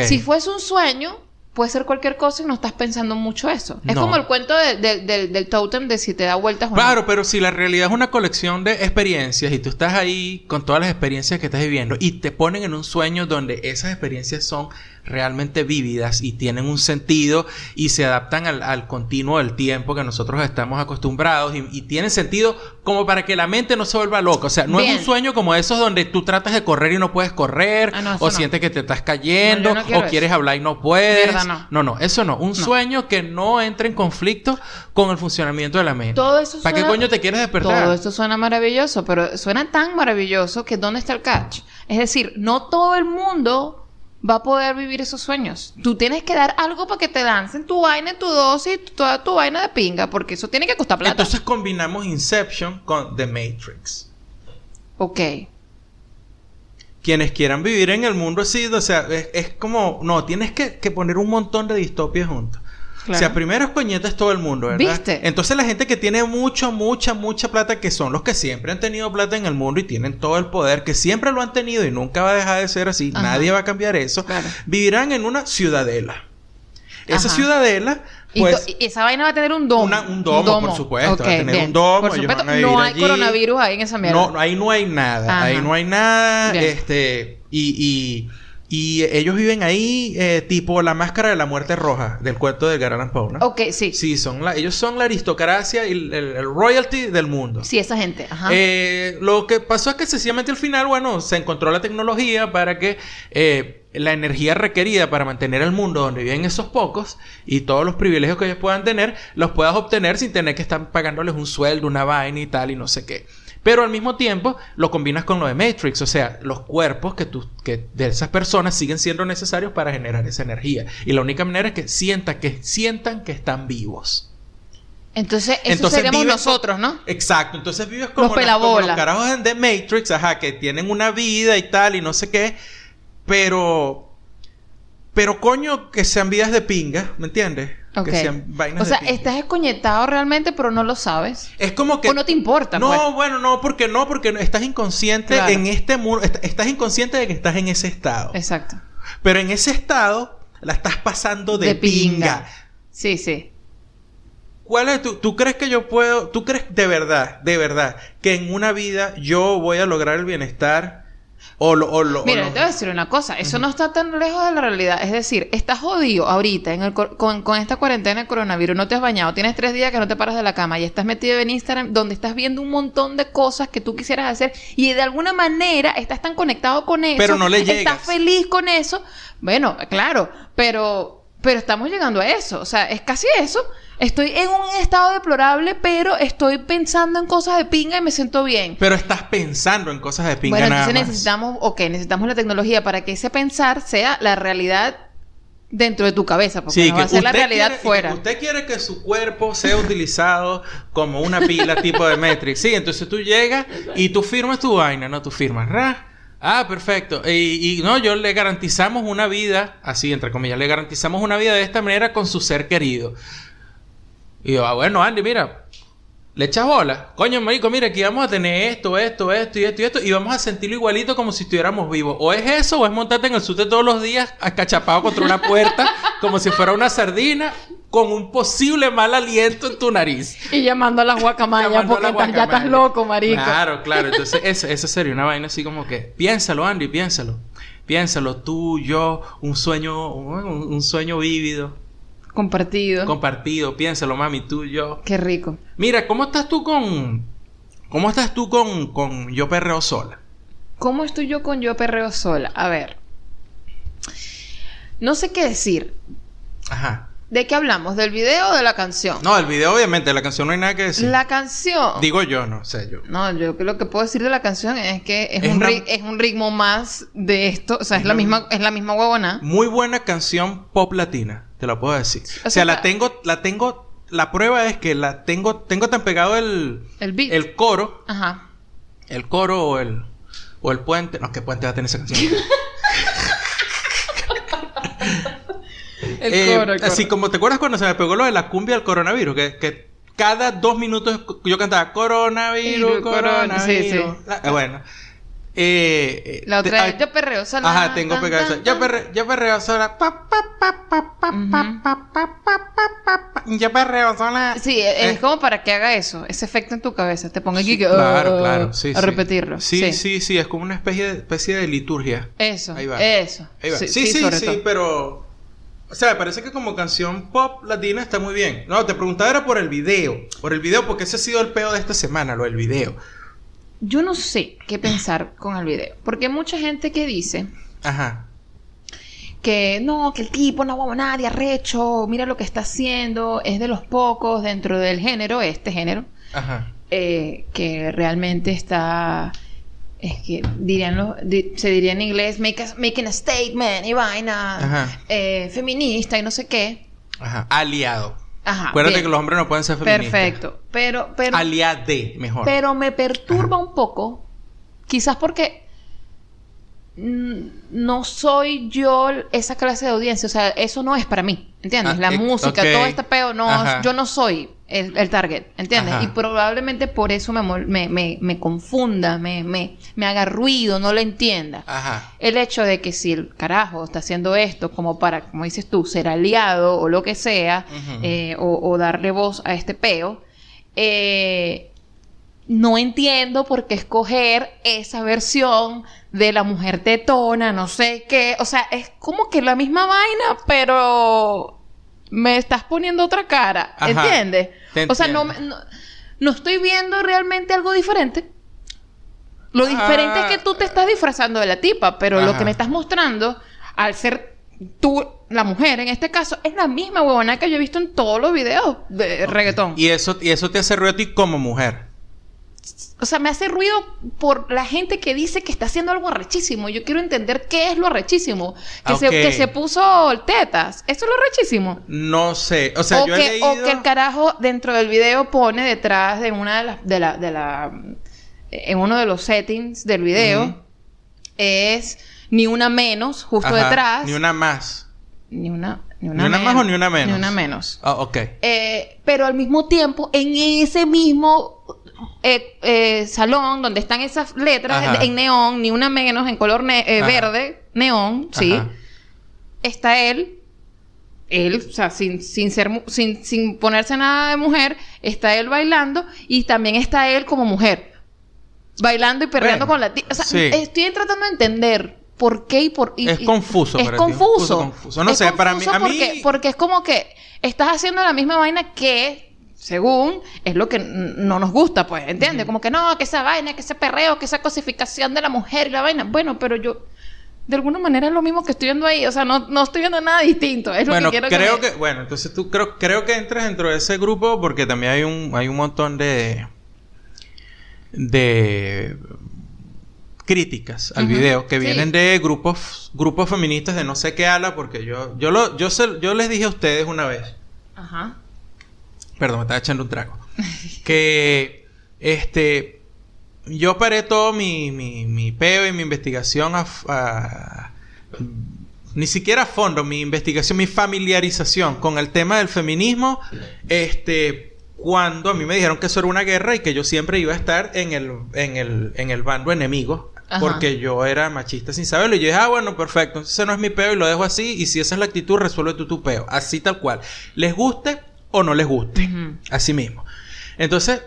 Si fuese un sueño, puede ser cualquier cosa y no estás pensando mucho eso. Es No. como el cuento de- de- del- del totem de si te da vueltas o no. Claro, pero si la realidad es una colección de experiencias y tú estás ahí con todas las experiencias que estás viviendo y te ponen en un sueño donde esas experiencias son realmente vívidas y tienen un sentido y se adaptan al, al continuo del tiempo que nosotros estamos acostumbrados y, y tienen sentido como para que la mente no se vuelva loca. O sea, no es un sueño como esos donde tú tratas de correr y no puedes correr, Ah, no, o no. sientes que te estás cayendo, No, o quieres eso. hablar y no puedes. No. no, no, eso no. Un sueño que no entre en conflicto con el funcionamiento de la mente. Todo eso ¿Para qué coño te quieres despertar? Todo esto suena maravilloso, pero suena tan maravilloso que ¿dónde está el catch? Es decir, no todo el mundo va a poder vivir esos sueños. Tú tienes que dar algo para que te lancen tu vaina, tu dosis, toda tu vaina de pinga, porque eso tiene que costar plata. Entonces combinamos Inception con The Matrix. ok. Quienes quieran vivir en el mundo así, o sea, es, es como, no, tienes que, que poner un montón de distopias juntos. Claro. O sea, primero es coñetas todo el mundo, ¿verdad? ¿Viste? Entonces la gente que tiene mucho, mucha, mucha plata, que son los que siempre han tenido plata en el mundo y tienen todo el poder, que siempre lo han tenido y nunca va a dejar de ser así, Ajá. nadie va a cambiar eso, Claro. vivirán en una ciudadela. Esa Ajá. ciudadela, Y pues... y esa vaina va a tener un domo. Una- un domo, por supuesto, va a tener un domo, Por supuesto, vivir no hay allí. coronavirus ahí en esa mierda. No, no, ahí no hay nada. Ajá. Ahí no hay nada. Bien. Este. Y, y, y ellos viven ahí, eh, tipo la máscara de la muerte roja del cuento de Edgar Allan Poe, ¿no? Ok, sí. sí. Sí, son la, ellos son la aristocracia y el, el- el royalty del mundo. esa gente. Ajá. Eh, lo que pasó es que sencillamente al final, bueno, se encontró la tecnología para que eh, la energía requerida para mantener el mundo donde viven esos pocos y todos los privilegios que ellos puedan tener, los puedas obtener sin tener que estar pagándoles un sueldo, una vaina y tal y no sé qué. Pero al mismo tiempo lo combinas con lo de Matrix, o sea, los cuerpos que, tú, que de esas personas siguen siendo necesarios para generar esa energía. Y la única manera es que sientan que, sientan que están vivos. Entonces, eso seríamos vives nosotros, ¿no? Exacto, entonces vives como, Los como los carajos The Matrix, ajá, que tienen una vida y tal y no sé qué, pero pero coño que sean vidas de pinga, ¿me entiendes? Ok. Que sean vainas O sea, de estás escoñetado realmente, pero no lo sabes. es como que O no te importa, No, pues. bueno, no, porque no, porque estás inconsciente Claro. en este mundo, est- estás inconsciente de que estás en ese estado. Exacto. Pero en ese estado la estás pasando de, De pinga. pinga. Sí, sí. ¿Cuál es tu, tú crees que yo puedo, tú crees de verdad, de verdad, que en una vida yo voy a lograr el bienestar o lo, o lo, o Mira, lo- te voy a decir una cosa, eso no está tan lejos de la realidad. Es decir, estás jodido ahorita en el con, con esta cuarentena de coronavirus, no te has bañado, tienes tres días que no te paras de la cama y estás metido en Instagram donde estás viendo un montón de cosas que tú quisieras hacer y de alguna manera estás tan conectado con eso. Pero no le Estás feliz con eso. Bueno, claro, pero, pero estamos llegando a eso. O sea, es casi eso. Estoy en un estado deplorable, pero estoy pensando en cosas de pinga y me siento bien. Pero estás pensando en cosas de pinga Bueno, nada entonces necesitamos, ok, necesitamos la tecnología para que ese pensar sea la realidad dentro de tu cabeza, porque Sí, no va a ser la realidad quiere- fuera. Usted quiere que su cuerpo sea utilizado como una pila tipo de Matrix. Sí, entonces tú llegas y tú firmas tu vaina, ¿no? Tú firmas, ra. Ah, perfecto. Y, y no, yo le garantizamos una vida, así entre comillas, le garantizamos una vida de esta manera con su ser querido. Y yo, ah, bueno, Andy, mira, le echas bola. Coño, marico, mira, aquí vamos a tener esto, esto, esto y esto y esto. Y vamos a sentirlo igualito como si estuviéramos vivos. O es eso, o es montarte en el sute todos los días, acachapado contra una puerta, como si fuera una sardina, con un posible mal aliento en tu nariz. Y llamando a las guacamayas, porque la ya estás loco, marico. Claro, claro. Entonces, eso, eso sería una vaina así como que, piénsalo, Andy, piénsalo. Piénsalo, tú, yo, un sueño, un, un sueño vívido, Compartido. compartido. Piénsalo, mami, tú, yo. Qué rico. Mira, ¿cómo estás tú con. ¿Cómo estás tú con, con Yo Perreo Sola? ¿Cómo estoy yo con yo perreo sola? A ver. No sé qué decir. Ajá. ¿De qué hablamos? ¿Del video o de la canción? No, el video, obviamente, la canción no hay nada que decir. La canción. Digo yo, no sé yo. No, yo lo que puedo decir de la canción es que es, Es un, una- ri- es un ritmo más de esto. O sea, es, Es la misma, es la misma huevona. Muy buena canción pop latina, te la puedo decir. O sea, sea, la tengo, la tengo. La prueba es que la tengo, tengo tan pegado el, El beat. el coro, Ajá. el coro o el, o el puente. No, ¿qué puente va a tener esa canción? El Eh, coro, el coro. Así como te acuerdas cuando se me pegó lo de la cumbia del coronavirus, que, que cada dos minutos yo cantaba coronavirus, Virus, corona, coronavirus. sí, sí. La- eh, bueno, Eh, eh, La te- otra es yo perreo sola. Ajá, tengo pegado Yo perreo, yo perreo sola. Pa, pa, pa, pa, pa, pa, pa, pa, pa, pa, pa. Yo perreo sola. Sí, es Eh, es como para que haga eso, ese efecto en tu cabeza. Te ponga aquí sí, que. claro, "Ah", claro. Sí, a sí. repetirlo. Sí, sí, sí, Es como una especie de, especie de liturgia. Eso. Ahí va. Eso. Ahí va. Sí, Sí, sí, sí, pero. O sea, me parece que como canción pop latina está muy bien. No, te preguntaba era por el video. Por el video, porque ese ha sido el peo de esta semana, lo del video. Yo no sé qué pensar con el video. Porque hay mucha gente que dice Ajá. que no, que el tipo no va a nadie arrecho, mira lo que está haciendo, es de los pocos dentro del género, este género, Ajá. eh, que realmente está. Es que dirían los, di- se diría en inglés, make a- making a statement y vaina, eh, feminista y no sé qué. Ajá. Aliado. Ajá. Acuérdate bien. que los hombres no pueden ser feministas. Perfecto. Pero, pero, Aliade, mejor. pero me perturba un poco, quizás porque no soy yo esa clase de audiencia, o sea, eso no es para mí, ¿entiendes? Ah, La música, todo este peo, no, Ajá. yo no soy el, el target, ¿entiendes? Ajá. Y probablemente por eso me, me, me, me confunda, me, me, me haga ruido, no lo entienda. Ajá. El hecho de que si el carajo está haciendo esto como para, como dices tú, ser aliado o lo que sea, eh, o, o darle voz a este peo, eh, no entiendo por qué escoger esa versión de la mujer tetona, no sé qué. O sea, es como que la misma vaina, pero me estás poniendo otra cara, Ajá. ¿entiendes? O sea, no, no, no estoy viendo realmente algo diferente. Lo diferente Ah. es que tú te estás disfrazando de la tipa, pero lo que me estás mostrando, al ser tú, la mujer en este caso, es la misma huevona que yo he visto en todos los videos de reggaetón. Y eso, y eso te hace ruido a ti como mujer. O sea, me hace ruido por la gente que dice que está haciendo algo arrechísimo. Yo quiero entender qué es lo arrechísimo. Que, Ah, se, que se puso tetas. ¿Eso es lo arrechísimo? No sé. O sea, o, yo que, he leído... o que el carajo dentro del video pone detrás de una de las... De la, de la, en uno de los settings del video es ni una menos justo Ajá, detrás. Ni una más. Ni una, ni ¿Ni una más o ni una menos? Ni una menos. Ah, ok. Eh, pero al mismo tiempo, en ese mismo eh, eh, salón donde están esas letras Ajá. en neón, ni una menos, en color ne- eh, verde, neón, sí, Ajá. está él. Él, o sea, sin, sin ser sin, sin ponerse nada de mujer, está él bailando y también está él como mujer. Bailando y perreando Bueno, con la tía. O sea, sí. estoy tratando de entender por qué y por y- Es confuso Es para ti, confuso. confuso. No Es sé, para mí- confuso a mí- Porque, porque es como que estás haciendo la misma vaina que, según, es lo que no nos gusta, pues, ¿entiendes? Como que no, que esa vaina, que ese perreo, que esa cosificación de la mujer y la vaina. Bueno, pero yo, de alguna manera es lo mismo que estoy viendo ahí. O sea, no, no estoy viendo nada distinto. Es Bueno, lo que quiero creo que... Bueno, entonces tú creo, creo que entras dentro de ese grupo porque también hay un, hay un montón de... De... críticas al video que sí. vienen de grupos grupos feministas de no sé qué ala porque yo yo lo yo se- yo les dije a ustedes una vez Ajá. Perdón, me estaba echando un trago. que este yo paré todo mi, mi, mi peo y mi investigación a, ni siquiera a fondo, mi investigación, mi familiarización con el tema del feminismo, este cuando a mí me dijeron que eso era una guerra y que yo siempre iba a estar en el, en el, en el bando enemigo. Ajá. Porque yo era machista sin saberlo. Y yo dije, ah, bueno, perfecto. Entonces ese no es mi peo y lo dejo así. Y si esa es la actitud, resuelve tú tu peo. Así tal cual. Les guste o no les guste. Ujú. Así mismo. Entonces,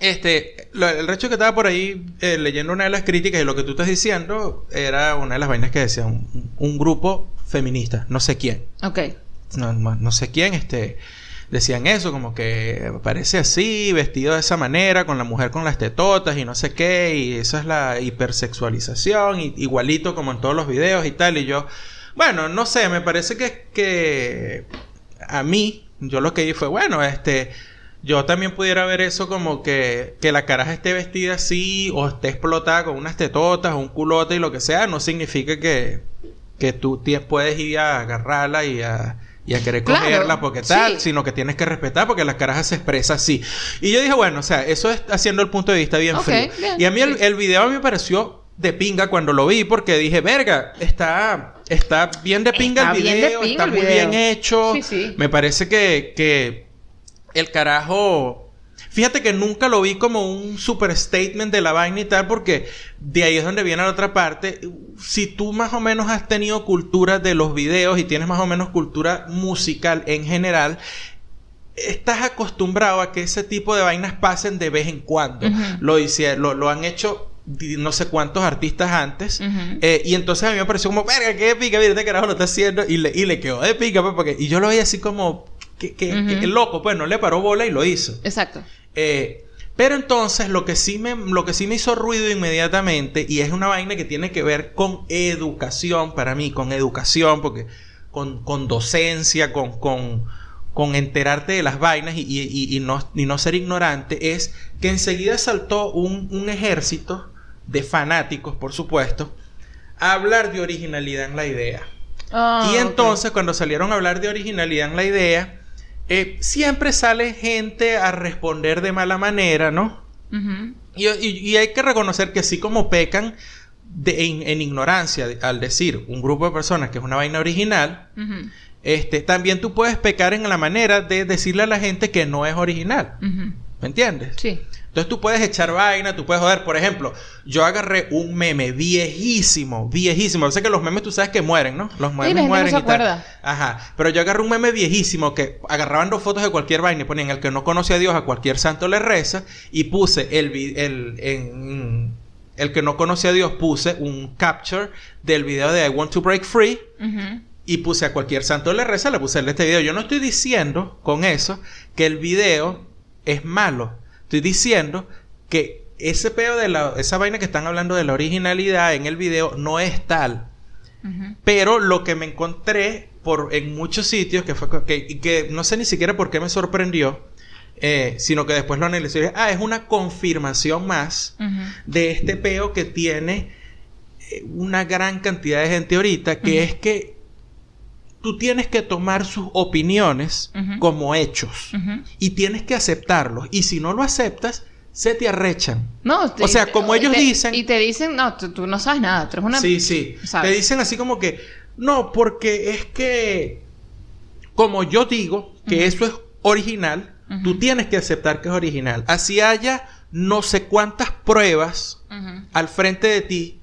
este, lo- el recho que estaba por ahí eh, leyendo una de las críticas y lo que tú estás diciendo era una de las vainas que decía un, un grupo feminista, no sé quién, Ok. no, no- no sé quién, este, decían eso, como que parece así, vestido de esa manera, con la mujer con las tetotas y no sé qué, y esa es la hipersexualización, y, igualito como en todos los videos y tal, y yo, bueno, no sé, me parece que, que a mí, yo lo que dije fue, bueno, este, yo también pudiera ver eso como que, que la caraja esté vestida así, o esté explotada con unas tetotas, o un culote y lo que sea, no significa que, que tú puedes ir a agarrarla y a, y a querer Claro, cogerla porque tal, sí. sino que tienes que respetar porque la caraja se expresa así. Y yo dije, bueno, o sea, eso es haciendo el punto de vista bien frío. bien, y a mí el, el video a mí me pareció de pinga cuando lo vi porque dije, verga, está, está bien de pinga Está el video, pinga está el muy video. bien hecho. Sí, sí. Me parece que, que el carajo Fíjate que nunca lo vi como un super statement de la vaina y tal, porque de ahí es donde viene la otra parte. Si tú más o menos has tenido cultura de los videos y tienes más o menos cultura musical en general, estás acostumbrado a que ese tipo de vainas pasen de vez en cuando. lo, hice, lo, lo han hecho no sé cuántos artistas antes. Eh, y entonces a mí me pareció como, verga, qué pica, mira, este carajo lo está haciendo. Y le, y le quedó de pica, pues, porque... Y yo lo veía así como, que, que, que loco, pues, no le paró bola y lo hizo. Exacto. Eh, pero entonces lo que sí me lo que sí me hizo ruido inmediatamente y es una vaina que tiene que ver con educación para mí, con educación porque con, con docencia, con, con, con enterarte de las vainas y, y- y- y no, y no ser ignorante es que enseguida saltó un, un ejército de fanáticos, por supuesto, a hablar de originalidad en la idea. Ah, Y entonces, cuando salieron a hablar de originalidad en la idea, eh, siempre sale gente a responder de mala manera, ¿no? Y, y- y hay que reconocer que así como pecan de- en, en ignorancia de- al decir un grupo de personas que es una vaina original, este, también tú puedes pecar en la manera de decirle a la gente que no es original. ¿Me entiendes? Sí. Entonces tú puedes echar vaina, tú puedes joder. Por ejemplo, yo agarré un meme viejísimo, viejísimo. Yo sé que los memes tú sabes que mueren, ¿no? Los memes la gente no mueren se y tal. Ajá. Pero yo agarré un meme viejísimo que agarraban dos fotos de cualquier vaina y ponían el que no conoce a Dios, a cualquier santo le reza. Y puse el, el, en, el que no conoce a Dios, puse un capture del video de I Want to Break Free y puse a cualquier santo le reza, le puse este video. Yo no estoy diciendo con eso que el video es malo. Estoy diciendo que ese peo de la, esa vaina que están hablando de la originalidad en el video no es tal. Pero lo que me encontré por en muchos sitios que fue que, y que no sé ni siquiera por qué me sorprendió, eh, sino que después lo analicé y dije, ah, es una confirmación más de este peo que tiene eh, una gran cantidad de gente ahorita, que es que tú tienes que tomar sus opiniones como hechos y tienes que aceptarlos. Y si no lo aceptas, se te arrechan. No, te- O sea, como ellos te- dicen- Y te dicen, no, tú, tú no sabes nada. Tú eres una. Sí, sí. ¿sabes? Te dicen así como que, no, porque es que, como yo digo que eso es original, tú tienes que aceptar que es original. Así haya no sé cuántas pruebas al frente de ti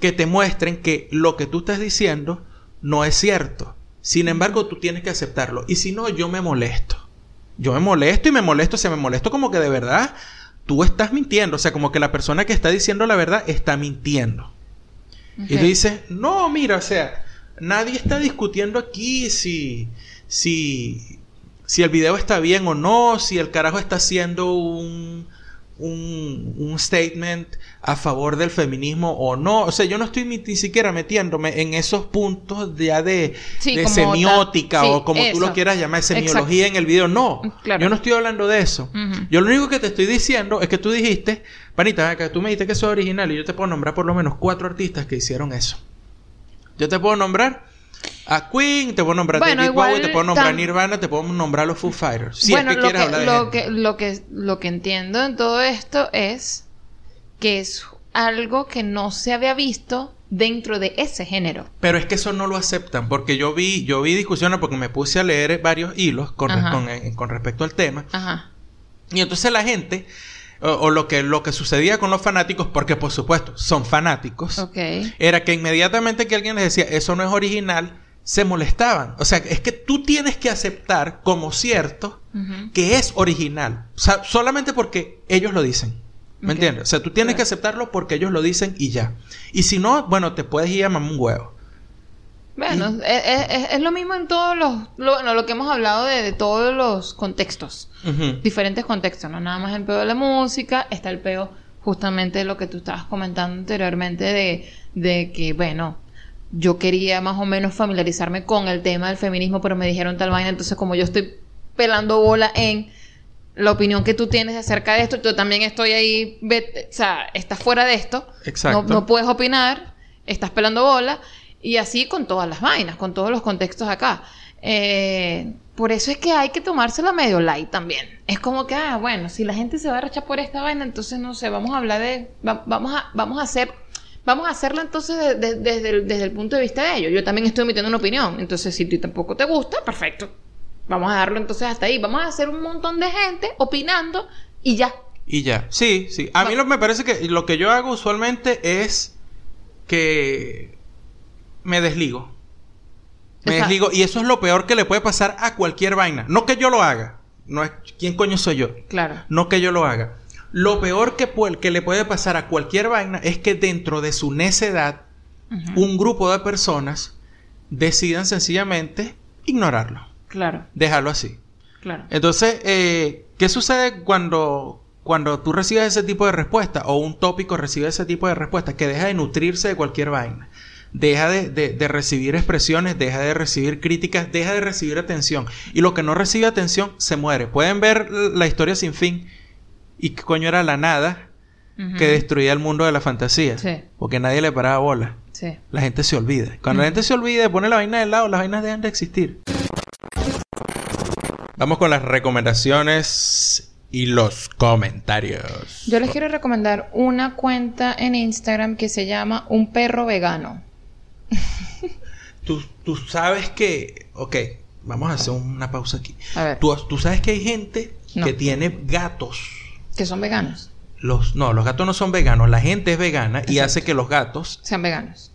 que te muestren que lo que tú estás diciendo no es cierto. Sin embargo, tú tienes que aceptarlo. Y si no, yo me molesto. Yo me molesto y me molesto, o sea, me molesto como que de verdad tú estás mintiendo. O sea, como que la persona que está diciendo la verdad está mintiendo. Y tú dices, no, mira, o sea, nadie está discutiendo aquí si, si, si el video está bien o no, si el carajo está haciendo un, un, un statement a favor del feminismo o no. O sea, yo no estoy ni, ni siquiera metiéndome en esos puntos ya de, Sí, de como semiótica sí, o como tú lo quieras llamar, semiología en el video. No, Claro. yo no estoy hablando de eso. Yo lo único que te estoy diciendo es que tú dijiste, panita, acá, tú me dijiste que eso es original y yo te puedo nombrar por lo menos cuatro artistas que hicieron eso. Yo te puedo nombrar a Queen, te puedo nombrar Bueno, David igual Bowie, te puedo nombrar tam- Nirvana, te puedo nombrar a los Foo Fighters. Si bueno, es que lo, quieres que, hablar de lo, que, lo, que, lo que entiendo en todo esto es que es algo que no se había visto dentro de ese género. Pero es que eso no lo aceptan, porque yo vi, yo vi discusiones porque me puse a leer varios hilos con, eh, con respecto al tema. Ajá. Y entonces la gente, o, o lo, que, lo que sucedía con los fanáticos, porque por supuesto son fanáticos, era que inmediatamente que alguien les decía eso no es original, se molestaban. O sea, es que tú tienes que aceptar como cierto que es original. O sea, solamente porque ellos lo dicen. ¿Me entiendes? O sea, tú tienes que aceptarlo porque ellos lo dicen y ya. Y si no, bueno, te puedes ir a mamar un huevo. Bueno, Y- es, es- es- es lo mismo en todos los... Lo, bueno, lo que hemos hablado de, de todos los contextos. Diferentes contextos, no nada más el peo de la música, está el peo justamente de lo que tú estabas comentando anteriormente de, de que, bueno, yo quería más o menos familiarizarme con el tema del feminismo, pero me dijeron tal vaina, entonces como yo estoy pelando bola en la opinión que tú tienes acerca de esto, yo también estoy ahí, vete- o sea, estás fuera de esto, Exacto. no, no puedes opinar, estás pelando bola, y así con todas las vainas, con todos los contextos acá. Eh, por eso es que hay que tomársela medio light también. Es como que, ah, bueno, si la gente se va a rechar por esta vaina, entonces no sé, vamos a hablar de, va- vamos a, vamos a hacer, vamos a hacerlo entonces de- de- desde, el, desde el punto de vista de ellos. Yo también estoy emitiendo una opinión, entonces si a ti tampoco te gusta, perfecto. Vamos a darlo entonces hasta ahí. Vamos a hacer un montón de gente opinando y ya. Y ya. Sí, sí. A mí lo, me parece que lo que yo hago usualmente es que me desligo. Me Exacto. desligo. Y eso es lo peor que le puede pasar a cualquier vaina. No que yo lo haga. No es... ¿Quién coño soy yo? Claro. No que yo lo haga. Lo peor que, que le puede pasar a cualquier vaina es que dentro de su necedad, un grupo de personas decidan sencillamente ignorarlo. Claro, Dejarlo así. claro. Entonces, eh, ¿qué sucede cuando, cuando tú recibes ese tipo de respuesta o un tópico recibe ese tipo de respuesta? Que deja de nutrirse de cualquier vaina. Deja de, de- de recibir expresiones, deja de recibir críticas, deja de recibir atención. Y lo que no recibe atención se muere. Pueden ver la historia sin fin y qué coño era la nada que destruía el mundo de la fantasía. Sí. Porque nadie le paraba bola. Sí. La gente se olvida. Cuando la gente se olvida y pone la vaina de lado, las vainas dejan de existir. Vamos con las recomendaciones y los comentarios. Yo les quiero recomendar una cuenta en Instagram que se llama Un Perro Vegano. Tú, tú sabes que... Ok, vamos a hacer una pausa aquí. A ver, Tú, tú sabes que hay gente No. que tiene gatos. Que son veganos. Los, no, los gatos no son veganos. La gente es vegana y hace que los gatos... Sean veganos.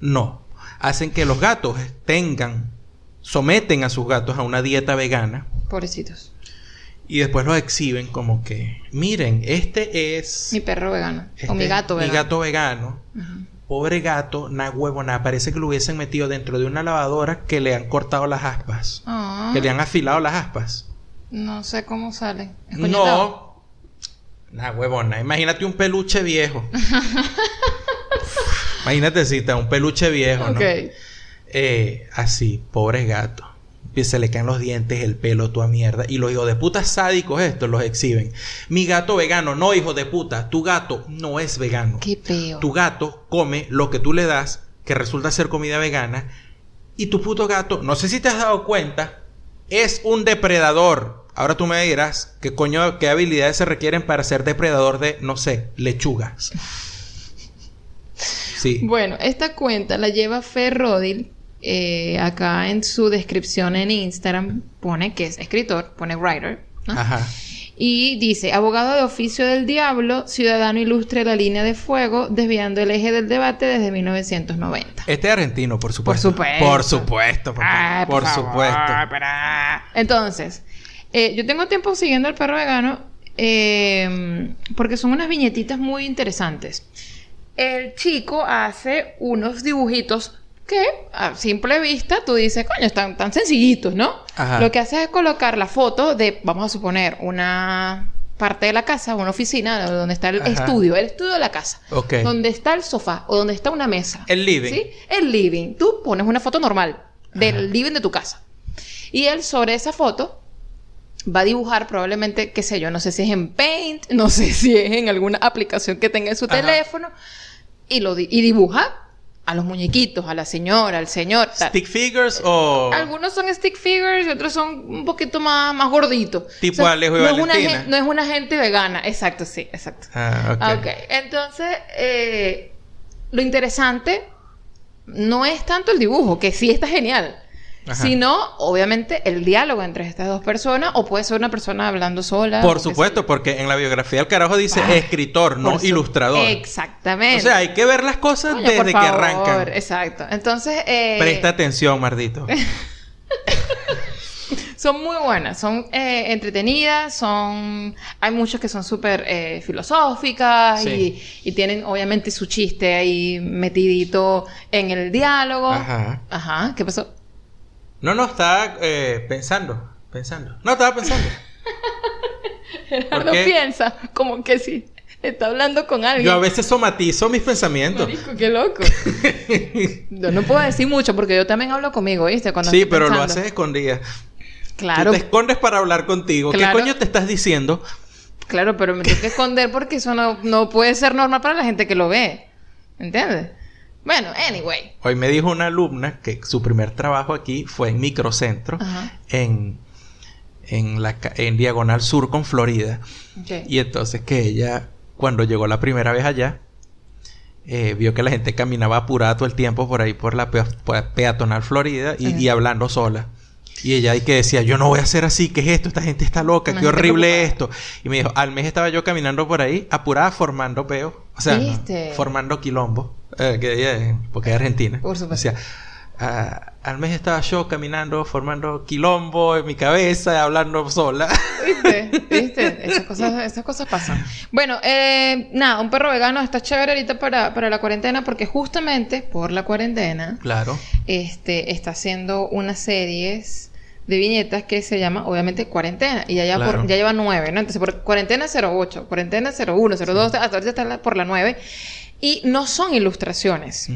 No. Hacen que los gatos tengan... Someten a sus gatos a una dieta vegana. Pobrecitos. Y después los exhiben como que, miren, este es... Mi perro vegano. este o mi es gato Mi vegano. gato vegano. Pobre gato, na huevo, nada. Parece que lo hubiesen metido dentro de una lavadora que le han cortado las aspas. Ah, Que le han afilado las aspas. No sé cómo sale. ¿Escoñetado? No. Nah, huevona. Imagínate un peluche viejo. Imagínate si está un peluche viejo, ¿no? Ok. Eh, así, pobre gato. Y se le caen los dientes, el pelo, toda mierda. Y los hijos de puta sádicos estos los exhiben. Mi gato vegano, no hijo de puta. Tu gato no es vegano. Qué peo. Tu gato come lo que tú le das, que resulta ser comida vegana. Y tu puto gato, no sé si te has dado cuenta, es un depredador. Ahora tú me dirás qué coño, qué habilidades se requieren para ser depredador de, no sé, lechugas. Sí. Bueno, esta cuenta la lleva Ferrodil. Eh, acá en su descripción en Instagram pone que es escritor, pone writer. ¿no? Ajá. Y dice, abogado de oficio del diablo, ciudadano ilustre de la línea de fuego, desviando el eje del debate desde 1990. Este es argentino, por supuesto. supuesto. Por supuesto. papá. Ay, por favor, supuesto. para. Entonces, eh, yo tengo tiempo siguiendo al perro vegano eh, porque son unas viñetitas muy interesantes. El chico hace unos dibujitos que a simple vista tú dices, coño, están tan sencillitos, ¿no? Ajá. Lo que hace es colocar la foto de, vamos a suponer, una parte de la casa, una oficina, donde está el Ajá. estudio, el estudio de la casa, Ok. donde está el sofá o donde está una mesa. El living. ¿Sí? El living. Tú pones una foto normal del Ajá. living de tu casa. Y él sobre esa foto va a dibujar probablemente, qué sé yo, no sé si es en Paint, no sé si es en alguna aplicación que tenga en su Ajá. teléfono. Y, lo di- y dibuja a los muñequitos, a la señora, al señor. tal. Stick figures o. Algunos son stick figures y otros son un poquito más, más gorditos. Tipo Alejo y no es, una no es una gente vegana. Exacto, sí, exacto. Ah, ok. Ah, ok. Entonces, eh, lo interesante no es tanto el dibujo, que sí está genial, Ajá. sino, obviamente, el diálogo entre estas dos personas, o puede ser una persona hablando sola. Por supuesto, porque en la biografía del carajo dice Ah, escritor, no su- ilustrador. Exactamente. O sea, hay que ver las cosas desde que arrancan. Exacto. Entonces, eh, Presta atención, mardito. son muy buenas, son eh, entretenidas, son... Hay muchas que son súper eh, filosóficas Sí. y, y tienen obviamente su chiste ahí metidito en el diálogo. Ajá. Ajá. ¿Qué pasó? No, no, estaba eh, pensando. Pensando. No, estaba pensando. Gerardo piensa como que si está hablando con alguien. Yo a veces somatizo mis pensamientos. Marico, qué loco. yo no puedo decir mucho porque yo también hablo conmigo, ¿viste? Cuando Sí, estoy pero lo haces escondidas. Claro, Tú te escondes para hablar contigo. Claro. ¿Qué coño te estás diciendo? claro, pero me tengo que esconder porque eso no, no puede ser normal para la gente que lo ve. ¿Entiendes? Bueno, anyway. Hoy me dijo una alumna que su primer trabajo aquí fue en Microcentro, Ajá. en, en, la, en Diagonal Sur con Florida. Y entonces que ella, cuando llegó la primera vez allá, eh, vio que la gente caminaba apurada todo el tiempo por ahí por la peatonal Florida y, hablando sola. Y ella ahí que decía, yo no voy a hacer así, ¿qué es esto? Esta gente está loca, Una qué horrible esto. Y me dijo, al mes estaba yo caminando por ahí, apurada, formando peo. O sea, formando quilombo. Eh, que ella, porque es argentina. Por supuesto. Decía, "Ah, al mes estaba yo caminando, formando quilombo en mi cabeza, hablando sola. ¿Viste? ¿Viste? Esas cosas, esas cosas pasan. Bueno, eh, nada, un perro vegano está chévere ahorita para, para la cuarentena porque justamente por la cuarentena claro. este, está haciendo unas series de viñetas que se llama, obviamente, Cuarentena. Y ya, lleva por- Claro. ya lleva nueve, ¿no? Entonces, por Cuarentena 08, Cuarentena 01, 02, hasta ahorita está la- por la nueve. Y no son ilustraciones.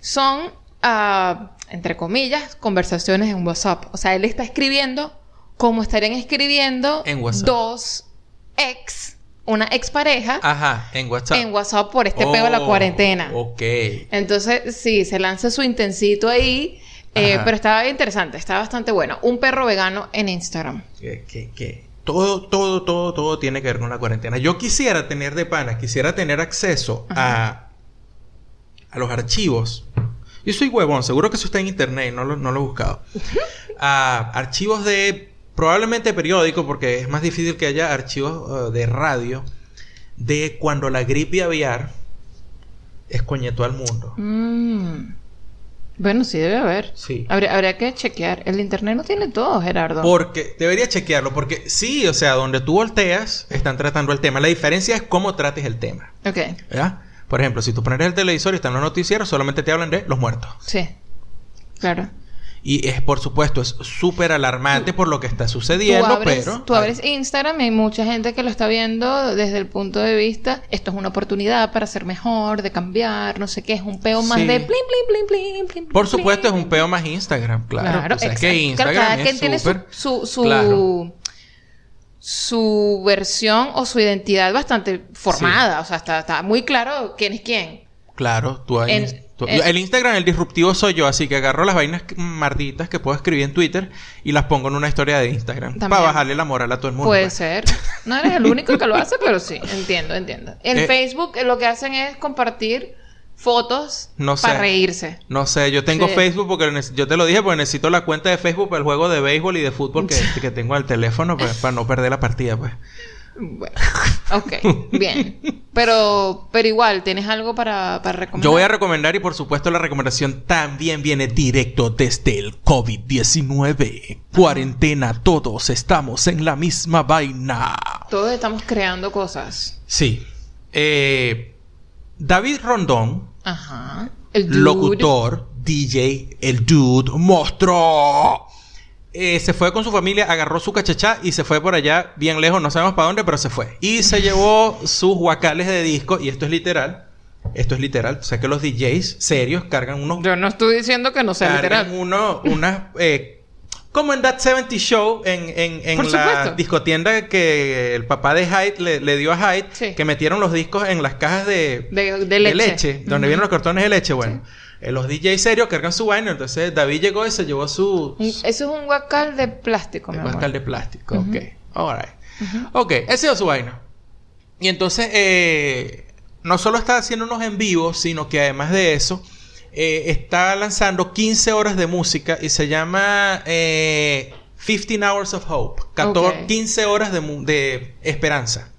Son, ah, entre comillas, conversaciones en WhatsApp. O sea, él está escribiendo como estarían escribiendo En dos ex, una expareja, Ajá, en WhatsApp. en WhatsApp por este peo de la Oh, cuarentena. Ok. Entonces, sí, se lanza su intensito ahí. eh, pero estaba interesante, está bastante bueno. Un perro vegano en Instagram. que- que todo, todo, todo, todo tiene que ver con la cuarentena. Yo quisiera tener de pana, quisiera tener acceso a, a los archivos. Yo soy huevón, seguro que eso está en internet, no lo, no lo he buscado. A archivos de, probablemente periódico, porque es más difícil que haya archivos eh, de radio, de cuando la gripe aviar escoñetó al mundo. Mm. Bueno, sí debe haber. Sí. Habría, habría que chequear. El internet no tiene todo, Gerardo. Porque debería chequearlo, porque sí, o sea, donde tú volteas, están tratando el tema. La diferencia es cómo trates el tema. Ok, ¿verdad? Por ejemplo, si tú pones el televisor y están los noticieros, solamente te hablan de los muertos. sí. Claro. Y es, por supuesto, es súper alarmante por lo que está Tú sucediendo, abres, pero... tú abres Instagram y hay mucha gente que lo está viendo desde el punto de vista, esto es una oportunidad para ser mejor, de cambiar, no sé qué, es un peo más Sí. de plin, plin, plin, plin, Por supuesto, es un peo más Instagram, claro. O sea, es que. Instagram Cada es quien tiene su, su, su, Claro. su versión o su identidad bastante formada. O sea, está, está muy claro quién es quién. Claro, tú ahí- En- tú- en- el Instagram, el disruptivo soy yo, así que agarro las vainas marditas que puedo escribir en Twitter y las pongo en una historia de Instagram También. para bajarle la moral a todo el mundo. Puede pues. ser. No eres el único que lo hace, pero sí, entiendo, entiendo. En Eh, Facebook eh, lo que hacen es compartir fotos No sé. para reírse. No sé, yo tengo Sí. Facebook porque yo te lo dije porque necesito la cuenta de Facebook para el juego de béisbol y de fútbol que, que tengo al teléfono pues, para no perder la partida, pues. Bueno, ok, bien. Pero, pero igual, ¿tienes algo para, para recomendar? Yo voy a recomendar y por supuesto la recomendación también viene directo desde el COVID-19. Cuarentena, todos estamos en la misma vaina. Todos estamos creando cosas. Sí. Eh, David Rondón, Ajá. El dude. locutor, DJ, el dude, monstruo. Eh, se fue con su familia, agarró su cachachá y se fue por allá, bien lejos, no sabemos para dónde, pero se fue. Y se llevó sus guacales de disco, y esto es literal. Esto es literal. O sea que los DJs serios cargan unos. Yo no estoy diciendo que no sea cargan literal. uno, unas. eh, como en That 70 Show, en, en, en la supuesto. discotienda que el papá de Hyde le, le dio a Hyde, Sí. que metieron los discos en las cajas de, De, de leche. donde Ujú. vienen los cartones de leche, bueno. Eh, los DJs serios cargan su vaina, entonces David llegó y se llevó su, Un- Eso es un guacal de plástico, amor. guacal de plástico, ok. Alright. Ok, ese es su vaina. Y entonces, eh, no solo está haciendo unos en vivo, sino que además de eso, eh, está lanzando 15 horas de música y se llama eh, 15 Hours of Hope. 14, Ok. 15 horas de, de esperanza.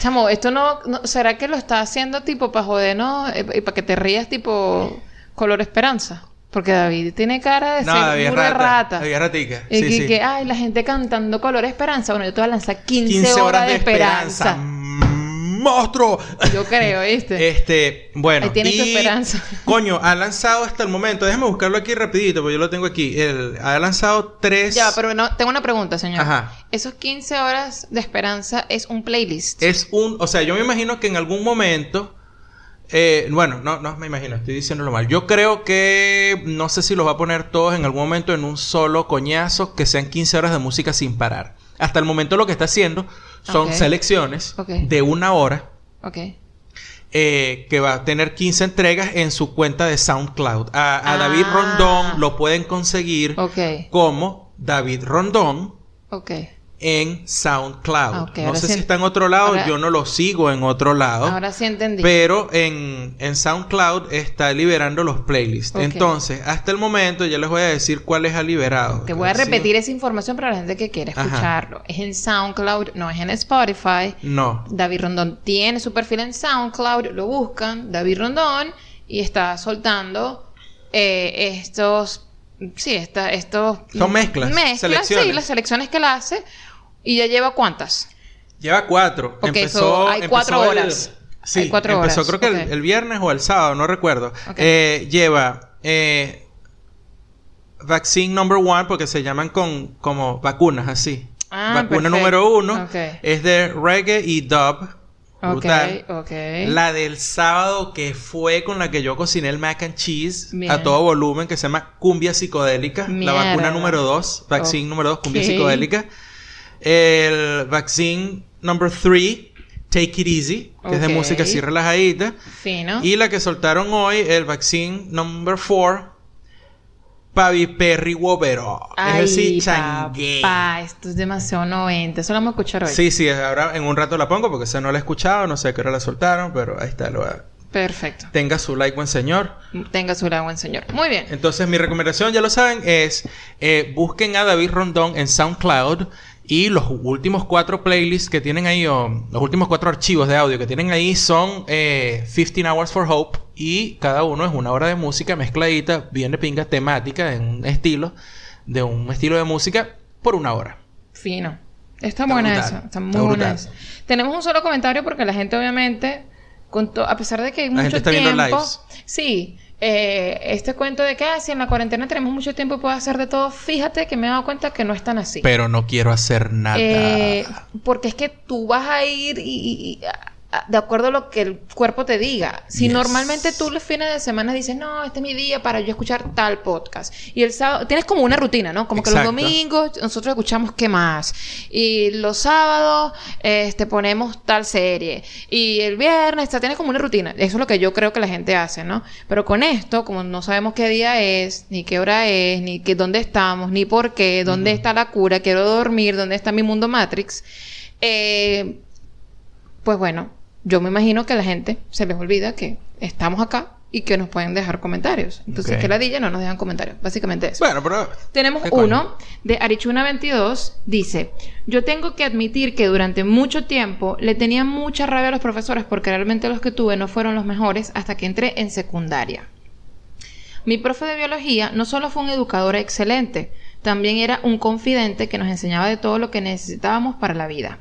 Chamo, esto no, no- ¿Será que lo está haciendo tipo para joder, no? Eh, Y para que te rías tipo color esperanza. Porque David tiene cara de No, ser David pura rata. rata. David ratica. Y Sí, que, sí. que, ay, la gente cantando color esperanza. Bueno, yo te voy a lanzar 15, horas, de esperanza. ¡Monstruo! Yo creo, ¿viste? Este, bueno. Ahí tienes tu esperanza. Coño, ha lanzado hasta el momento. Déjame buscarlo aquí rapidito, porque yo lo tengo aquí. Él ha lanzado tres. Ya, pero no, tengo una pregunta, señor. Ajá. Esos 15 horas de esperanza es un playlist. Es un. O sea, yo me imagino que en algún momento. Eh, bueno, no, no me imagino, estoy diciéndolo mal. Yo creo que no sé si los va a poner todos en algún momento en un solo coñazo que sean 15 horas de música sin parar. Hasta el momento lo que está haciendo son selecciones de una hora eh, que va a tener 15 entregas en su cuenta de SoundCloud. A, a Ah. David Rondón lo pueden conseguir como David Rondón. En SoundCloud. Ah, no sé sí si está en otro lado, ahora- yo no lo sigo en otro lado. Ahora sí entendí. Pero en, en SoundCloud está liberando los playlists. Entonces, hasta el momento ya les voy a decir cuáles ha liberado. Te voy a repetir esa información para la gente que quiere Ajá. escucharlo. Es en SoundCloud, no es en Spotify. No. David Rondón tiene su perfil en SoundCloud, lo buscan, David Rondón, y está soltando eh, estos, sí, esta, estos... Son mezclas, Mezclas, selecciones. sí, las selecciones que él hace. ¿Y ya lleva cuántas? Lleva cuatro. Ok, empezó, so hay empezó cuatro el- horas. Sí, Hay cuatro empezó horas, creo que el- el, viernes o el sábado, no recuerdo. Eh, lleva eh, Vaccine Number One porque se llaman con como vacunas así. Ah, Vacuna perfecto. número uno es de reggae y dub. Brutal. La del sábado que fue con la que yo cociné el mac and cheese Bien. a todo volumen que se llama cumbia psicodélica. La vacuna número 2, vaccine número 2, cumbia psicodélica. El vaccine number 3, Take It Easy, que es de música así relajadita. Fino. Y la que soltaron hoy, el vaccine number 4, Pavi Perry Wobero. Ay, es decir, changué. papá, esto es demasiado 90. Eso lo vamos a escuchar hoy. Sí, sí, ahora en un rato la pongo porque esa no la he escuchado, no sé a qué hora la soltaron, pero ahí está, lo Perfecto. tenga su like, buen señor. Tenga su gran buen señor. Muy bien. Entonces, mi recomendación, ya lo saben, es eh, busquen a David Rondón en SoundCloud y los últimos cuatro playlists que tienen ahí, o los últimos cuatro archivos de audio que tienen ahí son eh, 15 Hours for Hope y cada uno es una hora de música mezcladita, bien de pinga, temática, en un estilo, de un estilo de música por una hora. Fino. Está, Está buena brutal. esa. Está muy Está buena esa. Tenemos un solo comentario porque la gente obviamente, con a pesar de que hay La mucho gente está tiempo... viendo lives. Sí. Eh, este cuento de que ah, si en la cuarentena tenemos mucho tiempo y puedo hacer de todo, fíjate que me he dado cuenta que no es tan así. Pero no quiero hacer nada. Eh, porque es que tú vas a ir y, y- de acuerdo a lo que el cuerpo te diga. Si Yes. normalmente tú los fines de semana dices, no, este es mi día para yo escuchar tal podcast. Y el sábado, tienes como una rutina, ¿no? Como que los domingos nosotros escuchamos qué más. Y los sábados, este, ponemos tal serie. Y el viernes, sea, tienes como una rutina. Eso es lo que yo creo que la gente hace, ¿no? Pero con esto, como no sabemos qué día es, ni qué hora es, ni qué, dónde estamos, ni por qué, dónde está la cura, quiero dormir, dónde está mi mundo Matrix, eh, pues bueno, yo me imagino que a la gente se les olvida que estamos acá y que nos pueden dejar comentarios. Entonces, que la DJ no nos dejan comentarios. Básicamente eso. Bueno, pero... Tenemos uno de Arichuna22. Dice: Yo tengo que admitir que durante mucho tiempo le tenía mucha rabia a los profesores porque realmente los que tuve no fueron los mejores hasta que entré en secundaria. Mi profe de biología no solo fue un educador excelente, también era un confidente que nos enseñaba de todo lo que necesitábamos para la vida.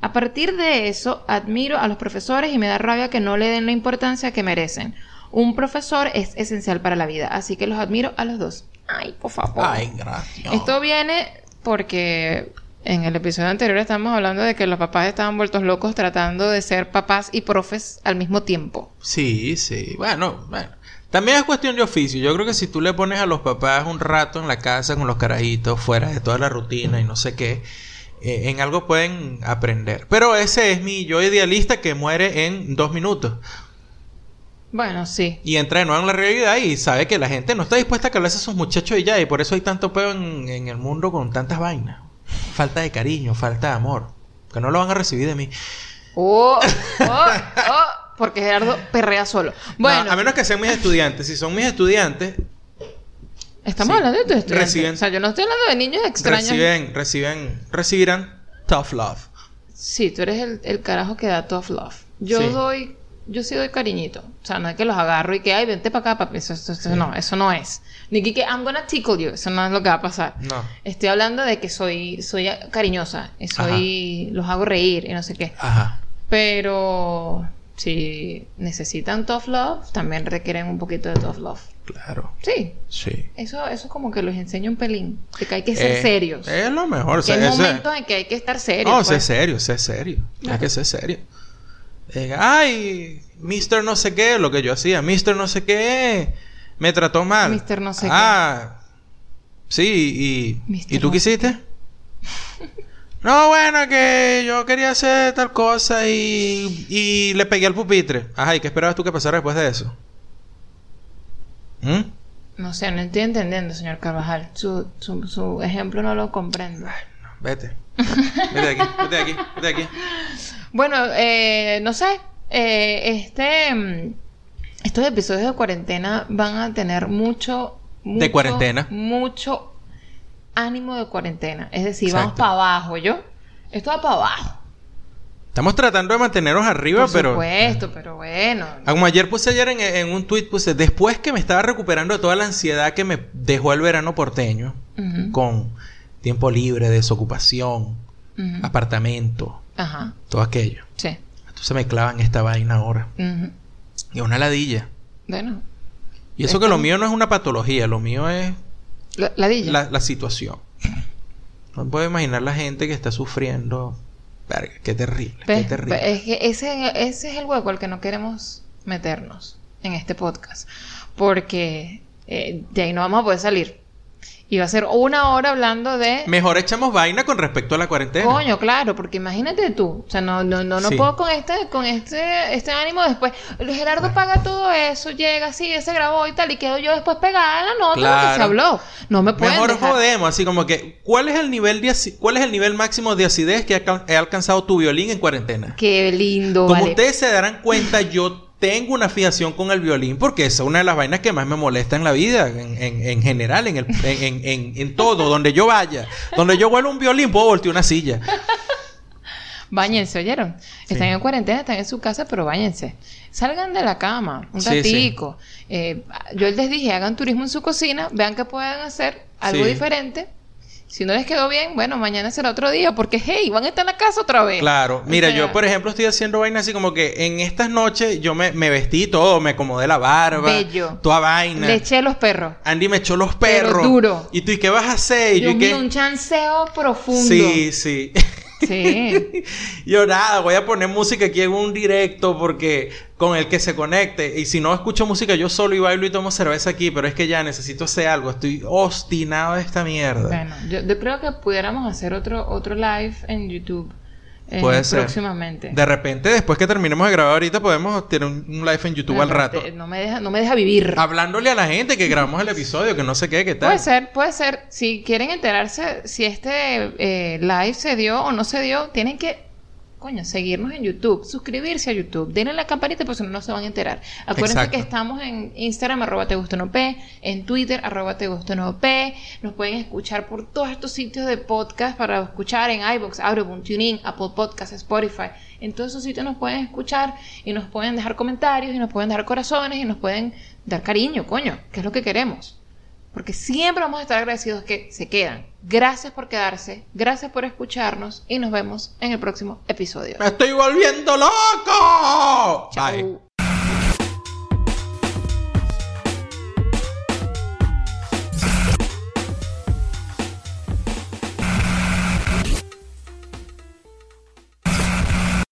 A partir de eso, admiro a los profesores y me da rabia que no le den la importancia que merecen. Un profesor es esencial para la vida, así que los admiro a los dos. Ay, por favor. Ay, gracias. Esto viene porque en el episodio anterior estamos hablando de que los papás estaban vueltos locos tratando de ser papás y profes al mismo tiempo. Sí, sí. Bueno, bueno. También es cuestión de oficio. Yo creo que si tú le pones a los papás un rato en la casa con los carajitos, fuera de toda la rutina y no sé qué, eh, en algo pueden aprender. Pero ese es mi yo idealista que muere en dos minutos. Bueno, sí. Y entra de nuevo en la realidad y sabe que la gente no está dispuesta a que hablarse a sus muchachos y ya. Y por eso hay tanto peo en, en el mundo con tantas vainas. Falta de cariño, falta de amor. Que no lo van a recibir de mí. Oh, oh, oh, porque Gerardo perrea solo. Bueno, No, a menos que sean mis estudiantes. Si son mis estudiantes, estamos sí. hablando de tus estudiantes. Reciben- O sea, yo no estoy hablando de niños extraños. reciben, reciben, recibirán tough love. Sí, tú eres el, el carajo que da tough love. Yo Sí. doy, yo sí doy cariñito. O sea, no es que los agarro y que, ay, vente para acá, papi. Eso, eso- eso no, eso no es. Ni que, que I'm gonna tickle you. Eso no es lo que va a pasar. No. Estoy hablando de que soy, soy cariñosa. Y soy, los hago reír y no sé qué. Ajá. Pero si necesitan tough love, también requieren un poquito de tough love. Claro. Sí. Sí. Eso, eso como que los enseña un pelín. De que hay que ser Eh, serios. Es lo mejor. o que sea, hay ese- momentos en que hay que estar serios. No, sé pues. serio, sé serio. Hay que ser serio. Eh, ay, Mr. no sé qué, lo que yo hacía. Mr. no sé qué, me trató mal. Mr. no sé qué. ah, sí, y, Mr. ¿y tú no qué sé hiciste? no, bueno, que yo quería hacer tal cosa y, y le pegué al pupitre. Ajá, ¿y qué esperabas tú que pasara después de eso? ¿Mm? No sé, no estoy entendiendo, señor Carvajal. Su, su, su ejemplo no lo comprendo. Vete. Vete de aquí, vete de aquí, vete de aquí. Bueno, eh, no sé. eh, este, mm, estos episodios de cuarentena van a tener mucho, mucho De cuarentena. mucho ánimo de cuarentena. Es decir, vamos para abajo, ¿yo? Esto va para abajo. Estamos tratando de mantenernos arriba, Por pero. supuesto, pero bueno. Como ayer puse ayer en, en un tweet, puse, después que me estaba recuperando de toda la ansiedad que me dejó el verano porteño, con tiempo libre, desocupación, apartamento, Ajá, todo aquello. sí. Entonces me clavan esta vaina ahora. Ujú. Y una ladilla. Bueno, Y eso que lo mío no es una patología, lo mío es la, la, la situación. No puedo imaginar la gente que está sufriendo. Verga, qué terrible, qué terrible. Es que ese, ese es el hueco al que no queremos meternos en este podcast. Porque eh, de ahí no vamos a poder salir. Y va a ser una hora hablando de... Mejor echamos vaina con respecto a la cuarentena. Coño, claro, porque imagínate tú, o sea, no, no, no, no Sí. puedo con este, con este, este ánimo después. Gerardo paga todo eso, llega así, se grabó y tal, y quedo yo después pegada en la nota lo que Claro. se habló. No me pueden Mejor dejar. jodemos, así como que, ¿cuál es el nivel de cuál es el nivel máximo de acidez que ha, alcanzado tu violín en cuarentena? Qué lindo, Como vale. ustedes se darán cuenta, yo tengo una fijación con el violín porque es una de las vainas que más me molesta en la vida, en, en- en general, en, el, en, en- en- en todo, donde yo vaya. Donde yo vuelo un violín, puedo voltear una silla. Báñense, ¿oyeron? Sí. Están en cuarentena, están en su casa, pero báñense. Salgan de la cama un Sí, sí. ratico. Eh, yo les dije, hagan turismo en su cocina, vean que pueden hacer algo diferente. Si no les quedó bien, bueno, mañana será otro día, porque hey, van a estar en la casa otra vez. Claro, mira, O sea, yo por ejemplo estoy haciendo vainas así como que en estas noches yo me, me vestí todo, me acomodé la barba, Bello. toda vaina. Le eché los perros. Andy me echó los Pero perros. duro. ¿Y tú y qué vas a hacer? Yo, Dios ¿y qué? mío, un chanceo profundo. Sí, sí. Sí. Yo nada, voy a poner música aquí en un directo porque con el que se conecte. Y si no escucho música yo solo y bailo y tomo cerveza aquí, pero es que ya necesito hacer algo. Estoy obstinado de esta mierda. Bueno, yo, yo creo que pudiéramos hacer otro, otro live en YouTube. Eh, Puede ser. Próximamente. De repente, después que terminemos de grabar ahorita, podemos tener un, un live en YouTube No, al rato. te- No me deja, no me deja vivir. Hablándole a la gente que grabamos el episodio, que no sé qué, qué tal. Puede ser, puede ser. Si quieren enterarse si este eh, live se dio o no se dio, tienen que, coño, seguirnos en YouTube, suscribirse a YouTube, denle la campanita porque si no, no se van a enterar. Acuérdense Exacto. que estamos en Instagram, arroba te gusta no P, en Twitter, arroba te gusta no P. Nos pueden escuchar por todos estos sitios de podcast para escuchar en iBox, Audioboom, TuneIn, Apple Podcasts, Spotify. En todos esos sitios nos pueden escuchar y nos pueden dejar comentarios y nos pueden dar corazones y nos pueden dar cariño, coño, que es lo que queremos. Porque siempre vamos a estar agradecidos que se quedan. Gracias por quedarse, gracias por escucharnos y nos vemos en el próximo episodio. ¡Me estoy volviendo loco! Chao. Bye.